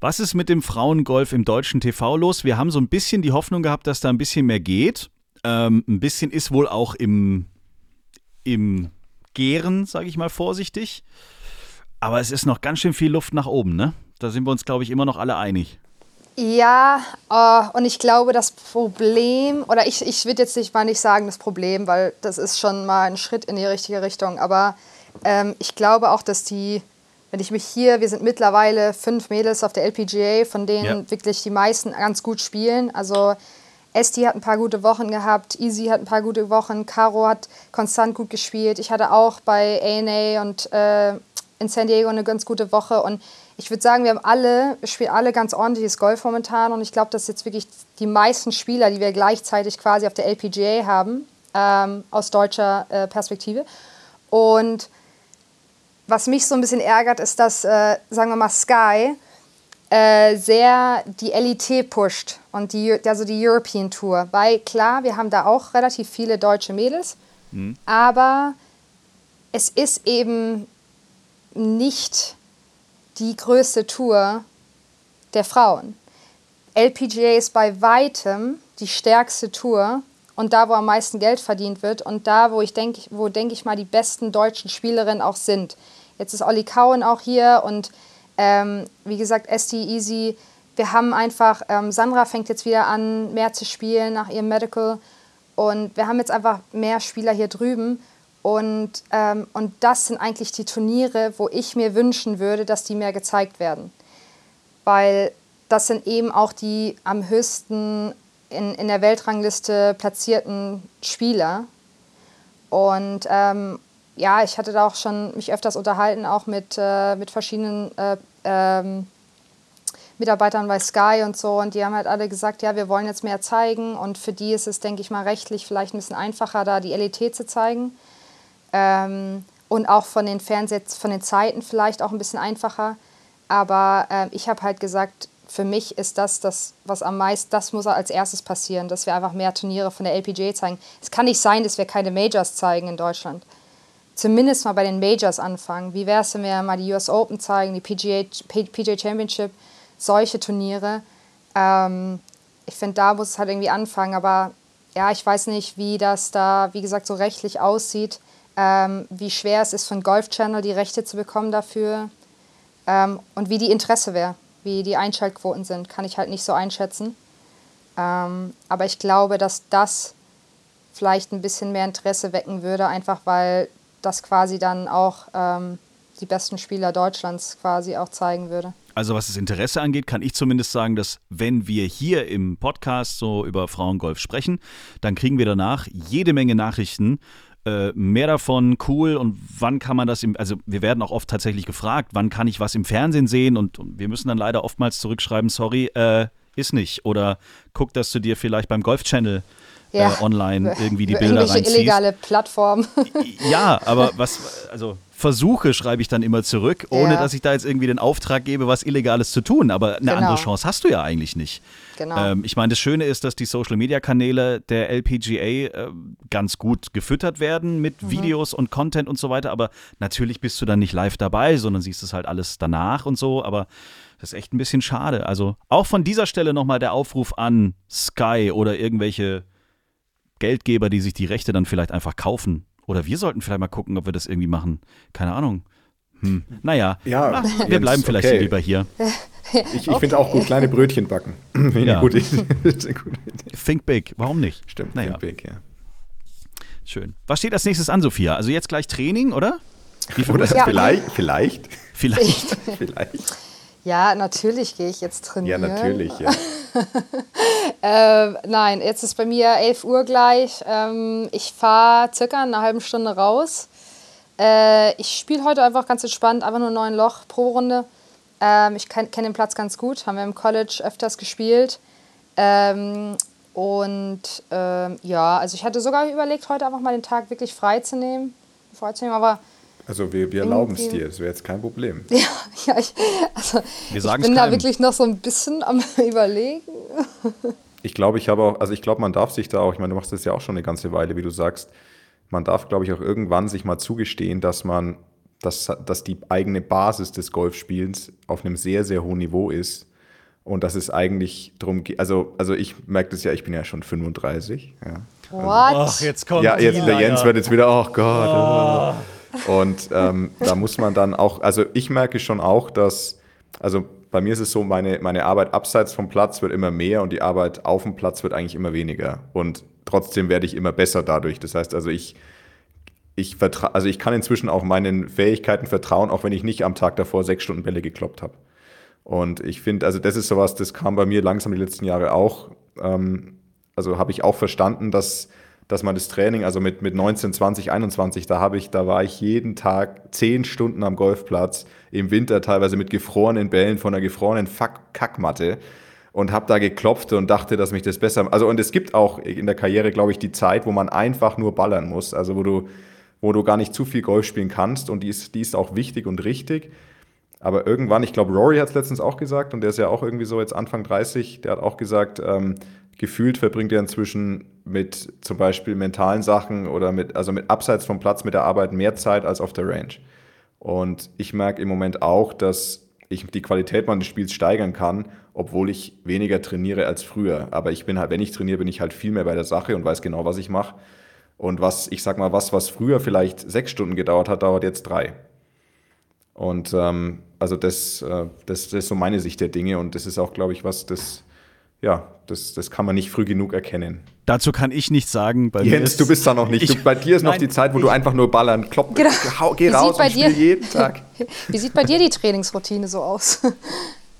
Was ist mit dem Frauengolf im deutschen TV los? Wir haben so ein bisschen die Hoffnung gehabt, dass da ein bisschen mehr geht. Ähm, ein bisschen ist wohl auch im, im Gären, sage ich mal vorsichtig. Aber es ist noch ganz schön viel Luft nach oben, ne? Da sind wir uns, glaube ich, immer noch alle einig. Ja, uh, und ich glaube, das Problem, oder ich, ich würde jetzt nicht mal nicht sagen das Problem, weil das ist schon mal ein Schritt in die richtige Richtung, aber ähm, ich glaube auch, dass die wenn ich mich hier, wir sind mittlerweile fünf Mädels auf der LPGA, von denen ja. wirklich die meisten ganz gut spielen. Also Esti hat ein paar gute Wochen gehabt, Easy hat ein paar gute Wochen, Caro hat konstant gut gespielt. Ich hatte auch bei ANA und äh, in San Diego eine ganz gute Woche. Und ich würde sagen, wir haben alle, spielen alle ganz ordentliches Golf momentan. Und ich glaube, dass jetzt wirklich die meisten Spieler, die wir gleichzeitig quasi auf der LPGA haben, ähm, aus deutscher äh, Perspektive. Und was mich so ein bisschen ärgert, ist, dass, äh, sagen wir mal, Sky äh, sehr die LIT pusht und die, also die European Tour. Weil klar, wir haben da auch relativ viele deutsche Mädels, mhm. aber es ist eben nicht die größte Tour der Frauen. LPGA ist bei weitem die stärkste Tour und da, wo am meisten Geld verdient wird und da, wo ich denke, wo denke ich mal die besten deutschen Spielerinnen auch sind. Jetzt ist Olli Kauen auch hier und ähm, wie gesagt, Esti Easy. Wir haben einfach, ähm, Sandra fängt jetzt wieder an, mehr zu spielen nach ihrem Medical. Und wir haben jetzt einfach mehr Spieler hier drüben. Und, ähm, und das sind eigentlich die Turniere, wo ich mir wünschen würde, dass die mehr gezeigt werden. Weil das sind eben auch die am höchsten in, in der Weltrangliste platzierten Spieler. Und, ähm, ja, ich hatte da auch schon mich öfters unterhalten, auch mit, äh, mit verschiedenen äh, ähm, Mitarbeitern bei Sky und so. Und die haben halt alle gesagt, ja, wir wollen jetzt mehr zeigen. Und für die ist es, denke ich mal, rechtlich vielleicht ein bisschen einfacher, da die LET zu zeigen. Ähm, und auch von den Fernsehs, von den Zeiten vielleicht auch ein bisschen einfacher. Aber äh, ich habe halt gesagt, für mich ist das das, was am meisten, das muss als erstes passieren, dass wir einfach mehr Turniere von der LPGA zeigen. Es kann nicht sein, dass wir keine Majors zeigen in Deutschland zumindest mal bei den Majors anfangen. Wie wäre es, wenn wir mal die US Open zeigen, die PGA, PGA Championship, solche Turniere. Ähm, ich finde, da muss es halt irgendwie anfangen. Aber ja, ich weiß nicht, wie das da, wie gesagt, so rechtlich aussieht. Ähm, wie schwer es ist, von Golf Channel die Rechte zu bekommen dafür. Ähm, und wie die Interesse wäre, wie die Einschaltquoten sind, kann ich halt nicht so einschätzen. Ähm, aber ich glaube, dass das vielleicht ein bisschen mehr Interesse wecken würde, einfach weil das quasi dann auch ähm, die besten Spieler Deutschlands quasi auch zeigen würde. Also was das Interesse angeht, kann ich zumindest sagen, dass wenn wir hier im Podcast so über Frauengolf sprechen, dann kriegen wir danach jede Menge Nachrichten äh, mehr davon, cool und wann kann man das im, also wir werden auch oft tatsächlich gefragt, wann kann ich was im Fernsehen sehen und, und wir müssen dann leider oftmals zurückschreiben, sorry, äh, ist nicht. Oder guck, dass du dir vielleicht beim Golf Channel Ja. äh, online irgendwie die Bilder reinziehst. illegale Plattformen. Ja, aber was, also Versuche schreibe ich dann immer zurück, ohne Ja. dass ich da jetzt irgendwie den Auftrag gebe, was Illegales zu tun. Aber eine Genau. andere Chance hast du ja eigentlich nicht. Genau. Ähm, ich meine, das Schöne ist, dass die Social-Media-Kanäle der LPGA äh, ganz gut gefüttert werden mit Mhm. Videos und Content und so weiter. Aber natürlich bist du dann nicht live dabei, sondern siehst es halt alles danach und so. Aber das ist echt ein bisschen schade. Also auch von dieser Stelle nochmal der Aufruf an Sky oder irgendwelche Geldgeber, die sich die Rechte dann vielleicht einfach kaufen. Oder wir sollten vielleicht mal gucken, ob wir das irgendwie machen. Keine Ahnung. Hm. Naja, Ja, wir bleiben vielleicht okay. lieber hier. Ich, ich finde auch gut, kleine Brötchen backen. Ja. gute Idee. Think big, warum nicht? Stimmt, Naja, think big, ja. schön. Was steht als nächstes an, Sophia? Also jetzt gleich Training, oder? Wie viel Oder? Ja. vielleicht, vielleicht, Vielleicht. vielleicht. ja, natürlich gehe ich jetzt Ja, trainieren. natürlich, ja. Ähm, nein, jetzt ist bei mir 11 Uhr gleich. Ähm, ich fahre circa eine halbe Stunde raus. Äh, ich spiele heute einfach ganz entspannt, einfach nur neun Loch pro Runde. Ähm, ich kenne den Platz ganz gut, haben wir im College öfters gespielt. Ähm, und ähm, ja, also ich hatte sogar überlegt, heute einfach mal den Tag wirklich frei zu nehmen. Frei zu nehmen aber Also wir, wir erlauben es dir, das wäre jetzt kein Problem. ja, ja ich, also, Wir ich bin da wirklich noch so ein bisschen am Überlegen. Ich glaube, ich habe auch, also ich glaube, man darf sich da auch, ich meine, du machst das ja auch schon eine ganze Weile, wie du sagst, man darf, glaube ich, auch irgendwann sich mal zugestehen, dass man, dass, dass die eigene Basis des Golfspielens auf einem sehr, sehr hohen Niveau ist und dass es eigentlich darum geht, also, also ich merke das ja, ich bin ja schon 35, ja. What? jetzt kommt Ja, jetzt, der Jens wird jetzt wieder, oh Gott. Und ähm, da muss man dann auch, also ich merke schon auch, dass, also bei mir ist es so, meine, meine Arbeit abseits vom Platz wird immer mehr und die Arbeit auf dem Platz wird eigentlich immer weniger. Und trotzdem werde ich immer besser dadurch. Das heißt also, ich, ich vertra also ich kann inzwischen auch meinen Fähigkeiten vertrauen, auch wenn ich nicht am Tag davor sechs Stunden Bälle gekloppt habe. Und ich finde, also das ist sowas, das kam bei mir langsam die letzten Jahre auch. Ähm, also habe ich auch verstanden, dass, dass man das Training, also mit, mit 19, 20, 21, da habe ich, da war ich jeden Tag zehn Stunden am Golfplatz, im Winter teilweise mit gefrorenen Bällen von einer gefrorenen Fuck Kackmatte und habe da geklopft und dachte, dass mich das besser. Also und es gibt auch in der Karriere, glaube ich, die Zeit, wo man einfach nur ballern muss, also wo du, wo du gar nicht zu viel Golf spielen kannst und die ist, die ist auch wichtig und richtig. Aber irgendwann, ich glaube, Rory hat es letztens auch gesagt und der ist ja auch irgendwie so jetzt Anfang 30, der hat auch gesagt, ähm, gefühlt verbringt er inzwischen mit zum Beispiel mentalen Sachen oder mit, also mit abseits vom Platz mit der Arbeit mehr Zeit als auf der Range. Und ich merke im Moment auch, dass ich die Qualität meines Spiels steigern kann, obwohl ich weniger trainiere als früher. Aber ich bin halt, wenn ich trainiere, bin ich halt viel mehr bei der Sache und weiß genau, was ich mache. Und was, ich sag mal, was, was früher vielleicht sechs Stunden gedauert hat, dauert jetzt drei. Und ähm, also das, äh, das, das ist so meine Sicht der Dinge und das ist auch, glaube ich, was das, ja, das, das kann man nicht früh genug erkennen. Dazu kann ich nichts sagen. Bei mir Jens, ist- du bist da noch nicht. Ich- du, bei dir ist noch Nein, die Zeit, wo du einfach nur ballern, klopp, Genau. hau, geh Wie raus und spiel dir- jeden Tag. Wie sieht bei dir die Trainingsroutine so aus?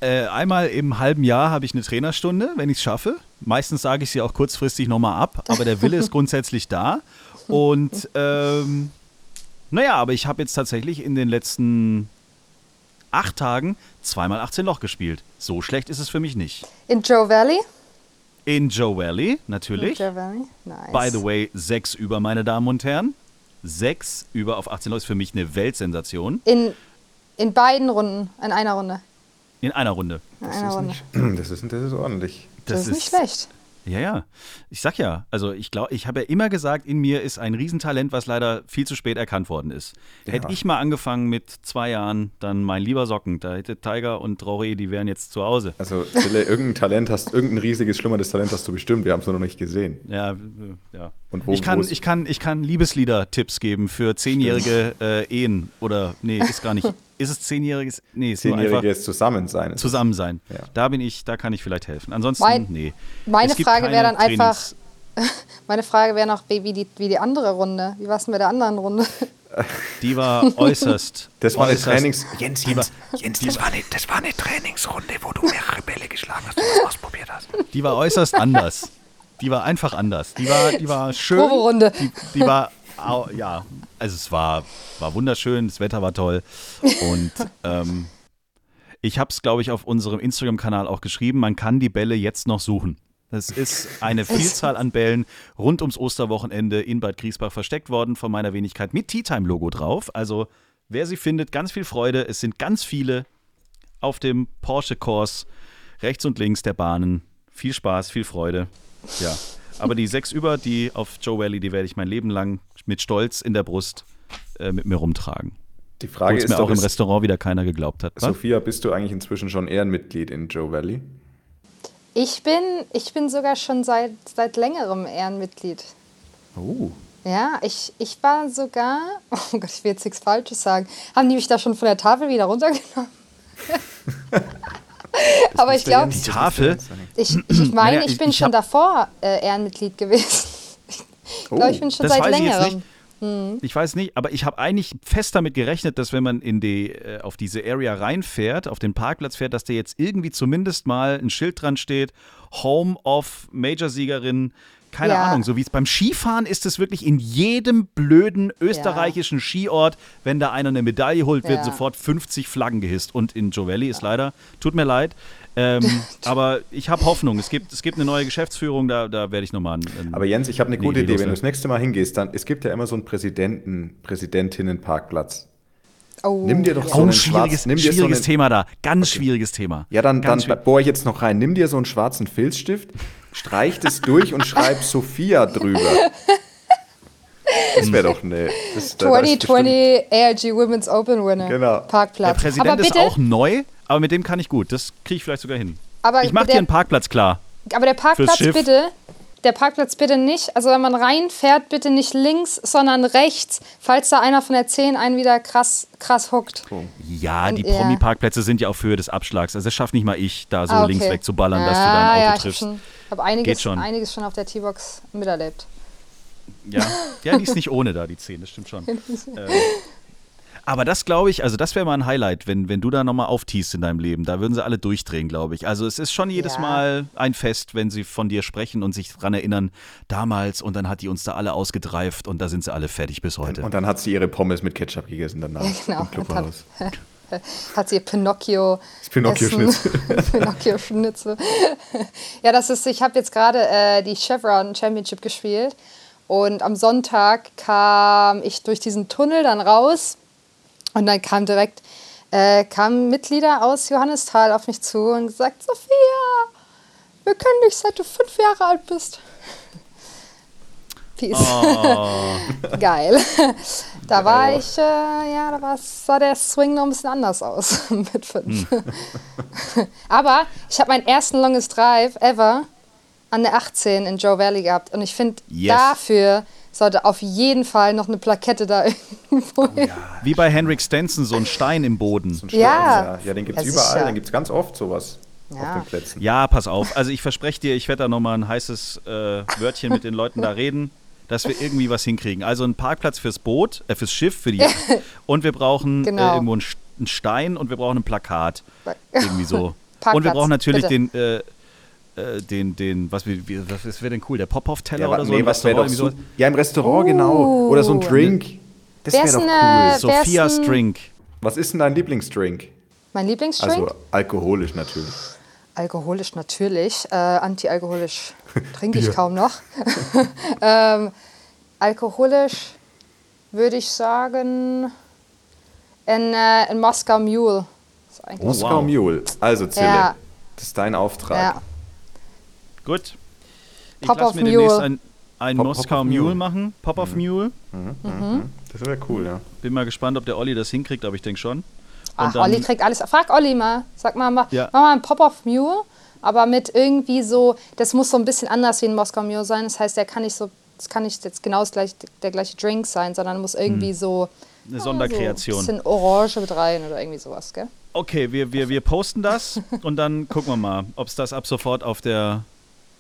Äh, einmal im halben Jahr habe ich eine Trainerstunde, wenn ich es schaffe. Meistens sage ich sie auch kurzfristig nochmal ab, aber der Wille ist grundsätzlich da. Und ähm, naja, aber ich habe jetzt tatsächlich in den letzten acht Tagen zweimal 18 Loch gespielt. So schlecht ist es für mich nicht. In Joe Valley? In Joe Valley, natürlich. Joe Valley, nice. By the way, sechs über, meine Damen und Herren. Sechs über auf 18 Loch ist für mich eine Weltsensation. In, in beiden Runden, in einer Runde. In einer Runde. In einer Runde. Das ist, das ist ordentlich. Das, ist nicht schlecht. Ja, ja. Ich sag ja, also ich glaube, ich habe ja immer gesagt, in mir ist ein Riesentalent, was leider viel zu spät erkannt worden ist. Hätte ich mal angefangen mit zwei Jahren, dann mein lieber Socken, da hätte Tiger und Rory, die wären jetzt zu Hause. Also, Phille, irgendein Talent hast, irgendein riesiges, schlummerndes Talent hast du bestimmt. Wir haben es nur noch nicht gesehen. Ja, ja. Und wo- ich, kann, ich, kann, ich kann Liebeslieder-Tipps geben für zehnjährige äh, Ehen. Oder, nee, ist gar nicht. Ist es zehnjähriges? Nee, ist Zehnjähriges Zusammensein. zusammen sein. Ja. Da bin ich, da kann ich vielleicht helfen. Ansonsten, Mein- nee. meine Frage wäre dann einfach- Trainings- Meine Frage wäre noch, wie wie die, wie die andere Runde. Wie war es denn mit der anderen Runde? Die war äußerst. Das war eine Trainings... Jens, war, Jens, das war, eine, das war eine Trainingsrunde, wo du mehrere Bälle geschlagen hast und was ausprobiert hast. Die war äußerst anders. Die war einfach anders. Die war, die war schön. Proberunde. Die, die war ja, also es war, war wunderschön, das Wetter war toll. Und ähm, ich habe es, glaube ich, auf unserem Instagram-Kanal auch geschrieben, man kann die Bälle jetzt noch suchen. Es ist eine Vielzahl an Bällen rund ums Osterwochenende in Bad Griesbach versteckt worden von meiner Wenigkeit mit Tea Time Logo drauf. Also wer sie findet, ganz viel Freude. Es sind ganz viele auf dem Porsche Kurs rechts und links der Bahnen. Viel Spaß, viel Freude. Ja. Aber die sechs über, die auf Joe Valley, die werde ich mein Leben lang mit Stolz in der Brust äh, mit mir rumtragen. Die Frage Obwohl's ist mir doch, auch im Restaurant wieder keiner geglaubt hat. Was? Sophia, bist du eigentlich inzwischen schon Ehrenmitglied in Joe Valley? Ich bin, ich bin sogar schon seit, seit längerem Ehrenmitglied. Oh. Ja, ich, ich war sogar, oh Gott, ich will jetzt nichts Falsches sagen. Haben die mich da schon von der Tafel wieder runtergenommen? Aber ich glaube, Die Tafel? ich, ich meine, Naja, ich ich- bin ich schon davor äh, Ehrenmitglied gewesen. Ich glaube, ich bin schon Oh, das seit weiß ich jetzt längerem. nicht. Ich weiß nicht, aber ich habe eigentlich fest damit gerechnet, dass wenn man in die, äh, auf diese Area reinfährt, auf den Parkplatz fährt, dass da jetzt irgendwie zumindest mal ein Schild dran steht, Home of Major-Siegerin. Keine Ja. Ahnung, so wie es beim Skifahren ist es wirklich in jedem blöden österreichischen Skiort, wenn da einer eine Medaille holt, wird Ja. sofort 50 Flaggen gehisst. Und in Joe Valley ist leider, tut mir leid, ähm, aber ich habe Hoffnung. Es gibt, es gibt eine neue Geschäftsführung, da, da werde ich nochmal einen. Aber Jens, ich habe eine gute Idee. los, Wenn du ja. das nächste Mal hingehst, dann es gibt ja immer so einen Präsidenten, Präsidentinnenparkplatz. Oh, Nimm dir doch ja. so Oh, ein einen schwieriges, schwarzen- nimm dir so schwieriges einen- Thema da. Ganz schwieriges Thema. Ja, dann, dann Ganz schwierig. bohr ich jetzt noch rein. Nimm dir so einen schwarzen Filzstift, streich das durch und schreib Sophia drüber. Das wäre doch eine. Das, da- 2020 ARG Women's Open Winner. Genau. Der Parkplatz. Präsident aber bitte, ist auch neu, aber mit dem kann ich gut. Das kriege ich vielleicht sogar hin. Aber ich mache der- dir einen Parkplatz klar. aber der Parkplatz bitte, der Parkplatz bitte nicht, also wenn man reinfährt, bitte nicht links, sondern rechts, falls da einer von der 10 einen wieder krass, krass huckt. Ja, die ja. Promi-Parkplätze sind ja auf Höhe des Abschlags. Also das schafft nicht mal ich, da so Ah, okay. links weg zu ballern, dass du Ja, da ein Auto ja, ich triffst. habe hab einiges, schon. einiges schon auf der T-Box miterlebt. Ja. ja, die ist nicht ohne da, die 10, das stimmt schon. ähm, aber das glaube ich, also das wäre mal ein Highlight, wenn, wenn du da nochmal auftiest in deinem Leben. Da würden sie alle durchdrehen, glaube ich. Also es ist schon jedes Ja. Mal ein Fest, wenn sie von dir sprechen und sich dran erinnern, damals und dann hat die uns da alle ausgedreift und da sind sie alle fertig bis heute. Und dann hat sie ihre Pommes mit Ketchup gegessen danach genau. im Clubhaus. Hat sie ihr Pinocchio. Pinocchio-Schnitzel. Pinocchio-Schnitzel. ja, das ist, ich habe jetzt gerade äh, die Chevron Championship gespielt und am Sonntag kam ich durch diesen Tunnel dann raus und dann kam direkt äh, kamen Mitglieder aus Johannisthal auf mich zu und gesagt, Sophia, wir kennen dich seit du fünf Jahre alt bist. Peace. Oh. Geil. Da war ich, äh, ja, da war, sah der Swing noch ein bisschen anders aus mit fünf. Hm. Aber ich habe meinen ersten Longest Drive ever an der 18 in Joe Valley gehabt. Und ich finde, Yes. dafür sollte auf jeden Fall noch eine Plakette da irgendwo hin. Wie bei Henrik Stenson, so ein Stein im Boden. So ein Stein, Ja. ja. ja, den gibt es Ja, überall, sicher. den gibt es ganz oft sowas auf Ja. den Plätzen. Ja, pass auf. Also ich verspreche dir, ich werde da nochmal ein heißes äh, Wörtchen mit den Leuten da reden, dass wir irgendwie was hinkriegen. Also einen Parkplatz fürs Boot, äh, fürs Schiff, für die Yacht. Und wir brauchen Genau. äh, irgendwo einen, St- einen Stein und wir brauchen ein Plakat. Irgendwie so. und wir Parkplatz, brauchen natürlich bitte. den, äh, den, den, was, wie- wie- was wäre denn cool? Der Pop-Off-Teller Ja, oder so? nee, im was wäre doch Restaurant, so, Ja, im Restaurant, genau. Oder so ein Drink. Das wäre ist doch cool. äh, Sophias Drink. Was ist denn dein Lieblingsdrink? Mein Lieblingsdrink? Also alkoholisch natürlich. Alkoholisch natürlich. Äh, antialkoholisch trinke ich kaum noch. ähm, alkoholisch würde ich sagen ein, äh, ein Moskau Mule. Moskau wow. Mule. Also Zille, Ja. das ist dein Auftrag. ja. Gut. Ich Pop lasse of mir demnächst Mule. ein, ein Pop- Moskau Pop of Mule Mule. machen. Pop-Off Mule. Das wäre cool, ja. Bin mal gespannt, ob der Olli das hinkriegt, aber ich denke schon. Ach, Und dann- Olli kriegt alles. Frag Olli mal. Sag mal, mach, Ja. mach mal einen Pop-Off Mule, aber mit irgendwie so, das muss so ein bisschen anders wie ein Moskau Mule sein. Das heißt, der kann nicht so, das kann nicht jetzt genau das gleich, der gleiche Drink sein, sondern muss irgendwie so Eine So Sonderkreation. ein bisschen Orange mit rein oder irgendwie sowas, gell? Okay, wir, wir, wir posten das und dann gucken wir mal, ob es das ab sofort auf der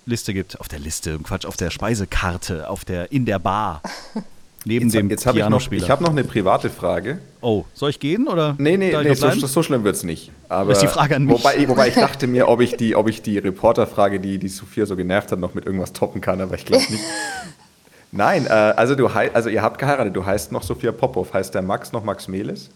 Liste gibt. Auf der Liste, Quatsch, auf der Speisekarte, auf der, in der Bar. Neben Jetzt, dem jetzt habe ich, noch, ich hab noch eine private Frage. oh, soll ich gehen oder? Nee, nee, nee so, so schlimm wird es nicht. Aber Das ist die Frage an mich. Wobei, wobei ich dachte mir, ob ich die, ob ich die Reporterfrage, die die Sophia so genervt hat, noch mit irgendwas toppen kann, aber ich glaube nicht. Nein, äh, also, du also ihr habt geheiratet, du heißt noch Sophia Popov. Heißt der Max noch Max Melis?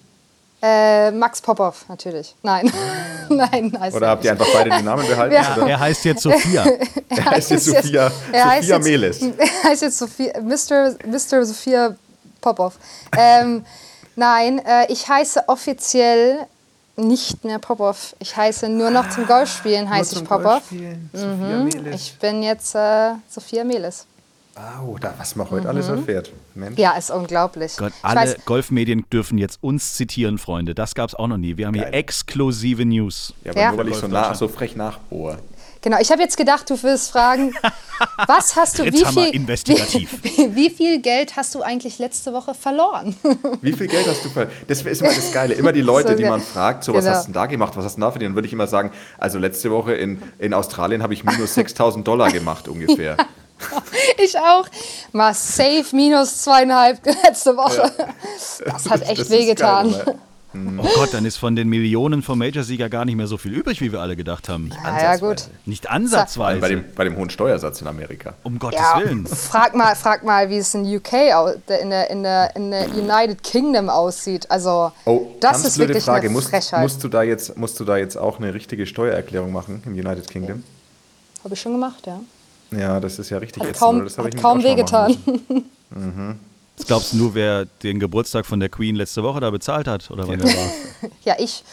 Äh, Max Popov, natürlich. Nein. Nein, heißt Oder er habt ihr einfach beide den Namen behalten? Ja. Oder? Er heißt jetzt Sophia. Er heißt jetzt jetzt- Sophia, er heißt Sophia jetzt- Melis. Er heißt jetzt Sophia, Mr. Mr. Sophia Popov. Ähm, nein, äh, ich heiße offiziell nicht mehr Popov. Ich heiße nur noch zum Golfspielen heiße ich Popov. Mhm. Ich bin jetzt äh, Sophia Melis. Oh, da, was man heute alles erfährt. Mensch. Ja, ist unglaublich. Gott, alle weiß, Golfmedien dürfen jetzt uns zitieren, Freunde. Das gab es auch noch nie. Wir haben hier Geil. exklusive News. Ja, aber Ja. nur weil ich so, nach, so frech nachbohre. genau, ich habe jetzt gedacht, du wirst fragen, was hast du, wie viel, investigativ. Wie, wie viel Geld hast du eigentlich letzte Woche verloren? Wie viel Geld hast du ver... Das ist immer das Geile. Immer die Leute, So die man fragt, so was Genau. hast du denn da gemacht, was hast du denn da verdient? Dann würde ich immer sagen, also letzte Woche in, in Australien habe ich minus 6000 Dollar gemacht ungefähr. Ich auch. Mal safe minus zweieinhalb letzte Woche. Das hat echt Das wehgetan. geil, ne? Oh Gott, dann ist von den Millionen vom Major-Sieger gar nicht mehr so viel übrig, wie wir alle gedacht haben. Ja, ja, gut. Nicht ansatzweise. bei dem, bei dem hohen Steuersatz in Amerika. um Gottes Ja, Willen. frag mal, frag mal, wie es in UK, in der, in der, in der United Kingdom aussieht. Also, Oh, das ist wirklich Frage. eine Musst, Frechheit. musst, du da jetzt, musst du da jetzt auch eine richtige Steuererklärung machen im United Kingdom? Habe ich schon gemacht, ja. Ja, das ist ja richtig Hat ätzend, kaum, oder? Das habe hat ich kaum wehgetan. Was glaubst du nur, wer den Geburtstag von der Queen letzte Woche da bezahlt hat? Oder wann der war? Ja, ich.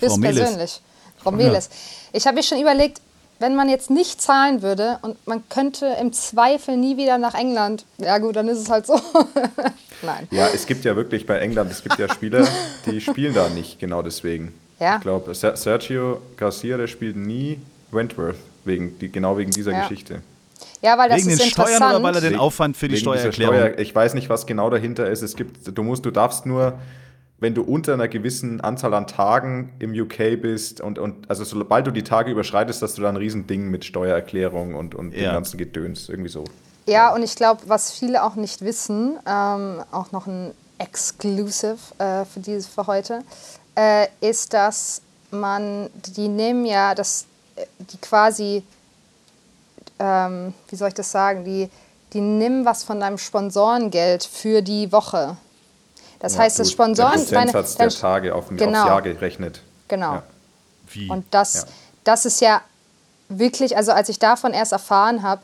Frau Melis. Höchstpersönlich. Frau Melis. Ich habe mir schon überlegt, wenn man jetzt nicht zahlen würde und man könnte im Zweifel nie wieder nach England, ja gut, dann ist es halt so. Nein. Ja, es gibt ja wirklich bei England, es gibt ja Spieler, die spielen da nicht, genau deswegen. Ja. Ich glaube, Sergio Garcia, der spielt nie Wentworth, wegen, die, genau wegen dieser Ja. Geschichte. Ja, weil das Wegen ist den interessant. Steuern oder weil er den Aufwand für die wegen Steuererklärung? Steuer, ich weiß nicht, was genau dahinter ist. Es gibt, du musst, du darfst nur, wenn du unter einer gewissen Anzahl an Tagen im UK bist und, und also sobald du die Tage überschreitest, hast du da ein Riesending mit Steuererklärung und, und Ja. dem ganzen Gedöns, irgendwie so. Ja, und ich glaube, was viele auch nicht wissen, ähm, auch noch ein Exclusive äh, für dieses für heute, äh, ist, dass man, die nehmen ja das, äh, die quasi, ähm, wie soll ich das sagen, die, die nehmen was von deinem Sponsorengeld für die Woche. Das heißt, das Sponsoren, Der Prozentsatz der Tage auf, Genau. aufs Jahr gerechnet. Genau. Ja. Wie? Und das, Ja. das ist ja wirklich, also als ich davon erst erfahren habe,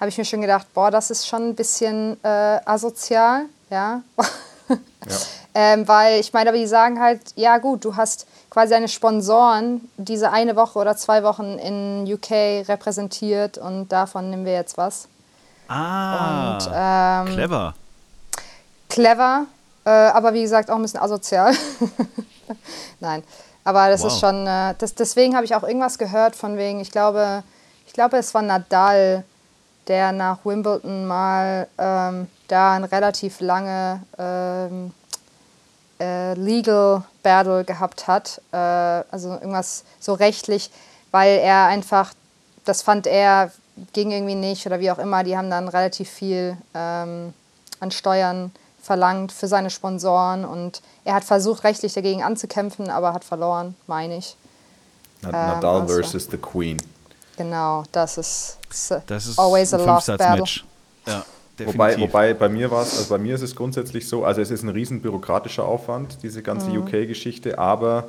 habe ich mir schon gedacht, boah, das ist schon ein bisschen äh, asozial, ja. ähm, weil ich meine, aber die sagen halt, ja gut, du hast quasi deine Sponsoren diese eine Woche oder zwei Wochen in UK repräsentiert und davon nehmen wir jetzt was. Ah, Und ähm, clever. clever, äh, aber wie gesagt auch ein bisschen asozial. Nein, aber das Wow. ist schon, äh, das, deswegen habe ich auch irgendwas gehört von wegen, ich glaube, ich glaube es war Nadal, der nach Wimbledon mal ähm, da ein relativ lange ähm, äh, Legal Battle gehabt hat, äh, also irgendwas so rechtlich, weil er einfach, das fand er, ging irgendwie nicht oder wie auch immer, die haben dann relativ viel ähm, an Steuern verlangt für seine Sponsoren und er hat versucht, rechtlich dagegen anzukämpfen, aber hat verloren, meine ich. Na- Nadal also. versus the Queen. Genau, das ist, Das ist always a lost battle. Ja, Wobei, definitiv. wobei bei mir war es, also bei mir ist es grundsätzlich so, also es ist ein riesen bürokratischer Aufwand, diese ganze Mhm. UK-Geschichte, aber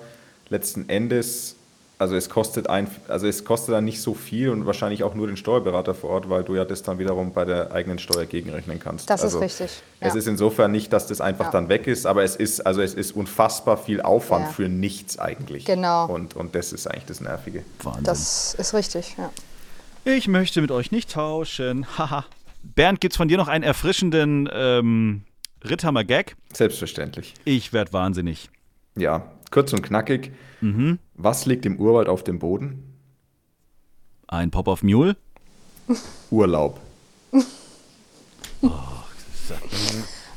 letzten Endes, also es kostet ein, also es kostet dann nicht so viel und wahrscheinlich auch nur den Steuerberater vor Ort, weil du ja das dann wiederum bei der eigenen Steuer gegenrechnen kannst. Das ist also richtig, Es ja. ist insofern nicht, dass das einfach Ja. dann weg ist, aber es ist, also es ist unfassbar viel Aufwand Ja. für nichts eigentlich. Genau. Und, und das ist eigentlich das Nervige. Wahnsinn. Das ist richtig, ja. Ich möchte mit euch nicht tauschen. Haha. Bernd, gibt's von dir noch einen erfrischenden ähm, Ritthammer Gag? Selbstverständlich. Ich werd wahnsinnig. Ja, kurz und knackig. Mhm. Was liegt im Urwald auf dem Boden? Ein Pop of Mule? Urlaub.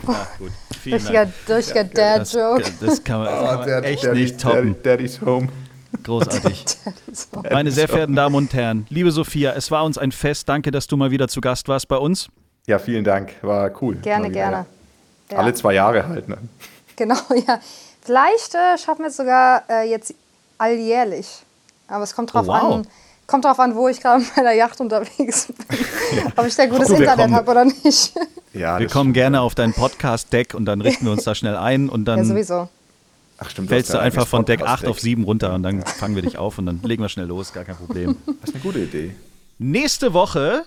Ja, gut. Vielen Richtiger, richtiger Das, Dad-Joke. das kann man, das kann man echt nicht toppen. Daddy's home. Großartig. Meine sehr verehrten Damen und Herren, liebe Sophia, es war uns ein Fest. Danke, dass du mal wieder zu Gast warst bei uns. Ja, vielen Dank. War cool. Gerne, gerne. Ja. Alle zwei Jahre halt. Ne? Genau, ja. Vielleicht äh, schaffen wir es sogar äh, jetzt alljährlich. Aber es kommt drauf Oh, wow. an. Kommt drauf an, wo ich gerade mit meiner Yacht unterwegs bin. Ob ich da gutes wir Internet kommen- habe oder nicht. Ja, Wir kommen stimmt. gerne auf dein Podcast-Deck und dann richten wir uns da schnell ein und Ja, dann sowieso. Ach, stimmt, fällst du einfach von Deck 8 Podcast-Deck. auf 7 runter und dann fangen wir dich auf und dann legen wir schnell los, gar kein Problem. Das ist eine gute Idee. Nächste Woche,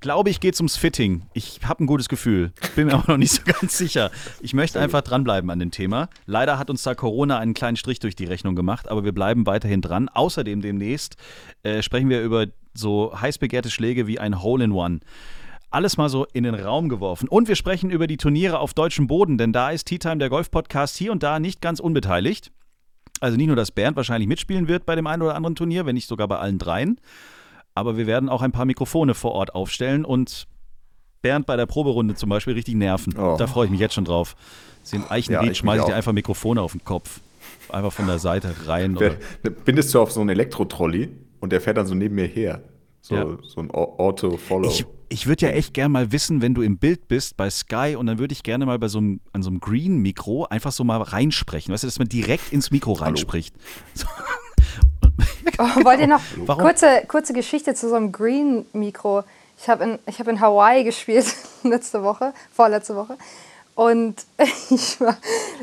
glaube ich, geht es ums Fitting. Ich habe ein gutes Gefühl, bin mir aber noch nicht so ganz sicher. Ich möchte einfach dranbleiben an dem Thema. Leider hat uns da Corona einen kleinen Strich durch die Rechnung gemacht, aber wir bleiben weiterhin dran. Außerdem demnächst äh, sprechen wir über so heiß begehrte Schläge wie ein Hole-in-One. Alles mal so in den Raum geworfen. Und wir sprechen über die Turniere auf deutschem Boden, denn da ist Tea Time, der Golf-Podcast, hier und da nicht ganz unbeteiligt. Also nicht nur, dass Bernd wahrscheinlich mitspielen wird bei dem einen oder anderen Turnier, wenn nicht sogar bei allen dreien. Aber wir werden auch ein paar Mikrofone vor Ort aufstellen und Bernd bei der Proberunde zum Beispiel richtig nerven. Oh. Da freue ich mich jetzt schon drauf. Den Ja, Eichenried ich schmeiße ich dir einfach Mikrofone auf den Kopf. Einfach von der Seite rein. Oder, Wer- Bindest du auf so einen Elektrotrolley und der fährt dann so neben mir her. So, Ja. so ein Au- Auto-Follow. ich ich würde ja echt gerne mal wissen, wenn du im Bild bist bei Sky und dann würde ich gerne mal bei so einem, an so einem Green-Mikro einfach so mal reinsprechen. Weißt du, dass man direkt ins Mikro reinspricht. So. Oh, wollt ihr noch Warum? kurze, kurze Geschichte zu so einem Green-Mikro? Ich habe in, ich hab in Hawaii gespielt letzte Woche, vorletzte Woche. Und ich war,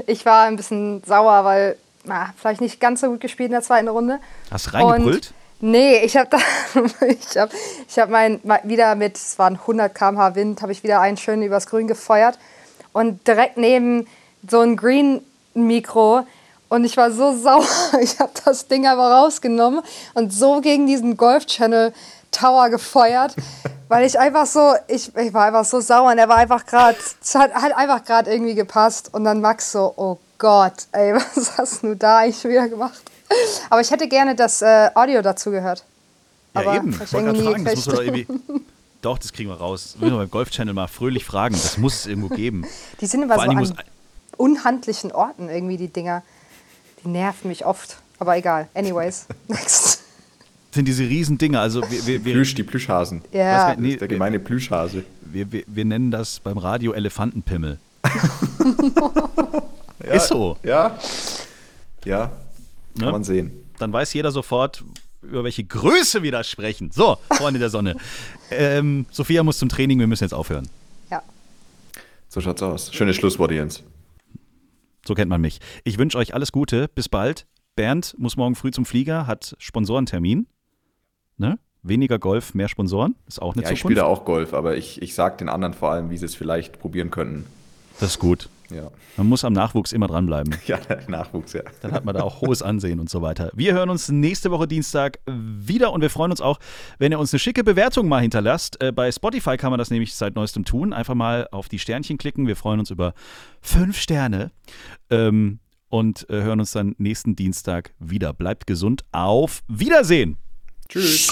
ich war ein bisschen sauer, weil, na, vielleicht nicht ganz so gut gespielt in der zweiten Runde. Hast du reingebrüllt? Und, nee, ich habe ich hab, ich hab mein, wieder mit, es waren 100 km/h Wind, habe ich wieder einen schön übers Grün gefeuert. Und direkt neben so ein Green-Mikro. Und ich war so sauer. Ich habe das Ding aber rausgenommen und so gegen diesen Golf Channel Tower gefeuert, weil ich einfach so, ich, ich war einfach so sauer und er war einfach gerade, es hat, hat einfach gerade irgendwie gepasst. Und dann Max so, oh Gott, ey, was hast du da eigentlich wieder gemacht? Aber ich hätte gerne das äh, Audio dazu gehört. Ja, Aber eben. Ich wollte gerade fragen, das muss man doch irgendwie. Doch, das kriegen wir raus. Das müssen wir beim Golf-Channel mal fröhlich fragen. Das muss es irgendwo geben. Die sind immer Vor so an unhandlichen Orten irgendwie, die Dinger. Die nerven mich oft. Aber egal. Anyways. Next. sind diese riesen Dinger. Also wir, wir, wir, Plüsch, die Plüschhasen. Ja. Was, nee, Der gemeine Plüschhase. wir, wir, wir nennen das beim Radio Elefantenpimmel. Ist so. Ja. Ja. Kann Ne? man sehen. Dann weiß jeder sofort, über welche Größe wir da sprechen. So, Freunde der Sonne. Ähm, Sophia muss zum Training, wir müssen jetzt aufhören. Ja. So schaut's aus. Schönes Schlusswort, Jens. So kennt man mich. Ich wünsche euch alles Gute. Bis bald. Bernd muss morgen früh zum Flieger, hat Sponsorentermin. Ne? Weniger Golf, mehr Sponsoren. Ist auch eine Ja, ich spiele Zukunft. da auch Golf, aber ich, ich sag den anderen vor allem, wie sie es vielleicht probieren könnten. Das ist gut. Ja. Man muss am Nachwuchs immer dranbleiben. Ja, der Nachwuchs, ja. Dann hat man da auch hohes Ansehen und so weiter. Wir hören uns nächste Woche Dienstag wieder und wir freuen uns auch, wenn ihr uns eine schicke Bewertung mal hinterlasst. Äh, Bei Spotify kann man das nämlich seit neuestem tun. Einfach mal auf die Sternchen klicken. Wir freuen uns über fünf Sterne ähm, und äh, hören uns dann nächsten Dienstag wieder. Bleibt gesund. Auf Wiedersehen. Tschüss.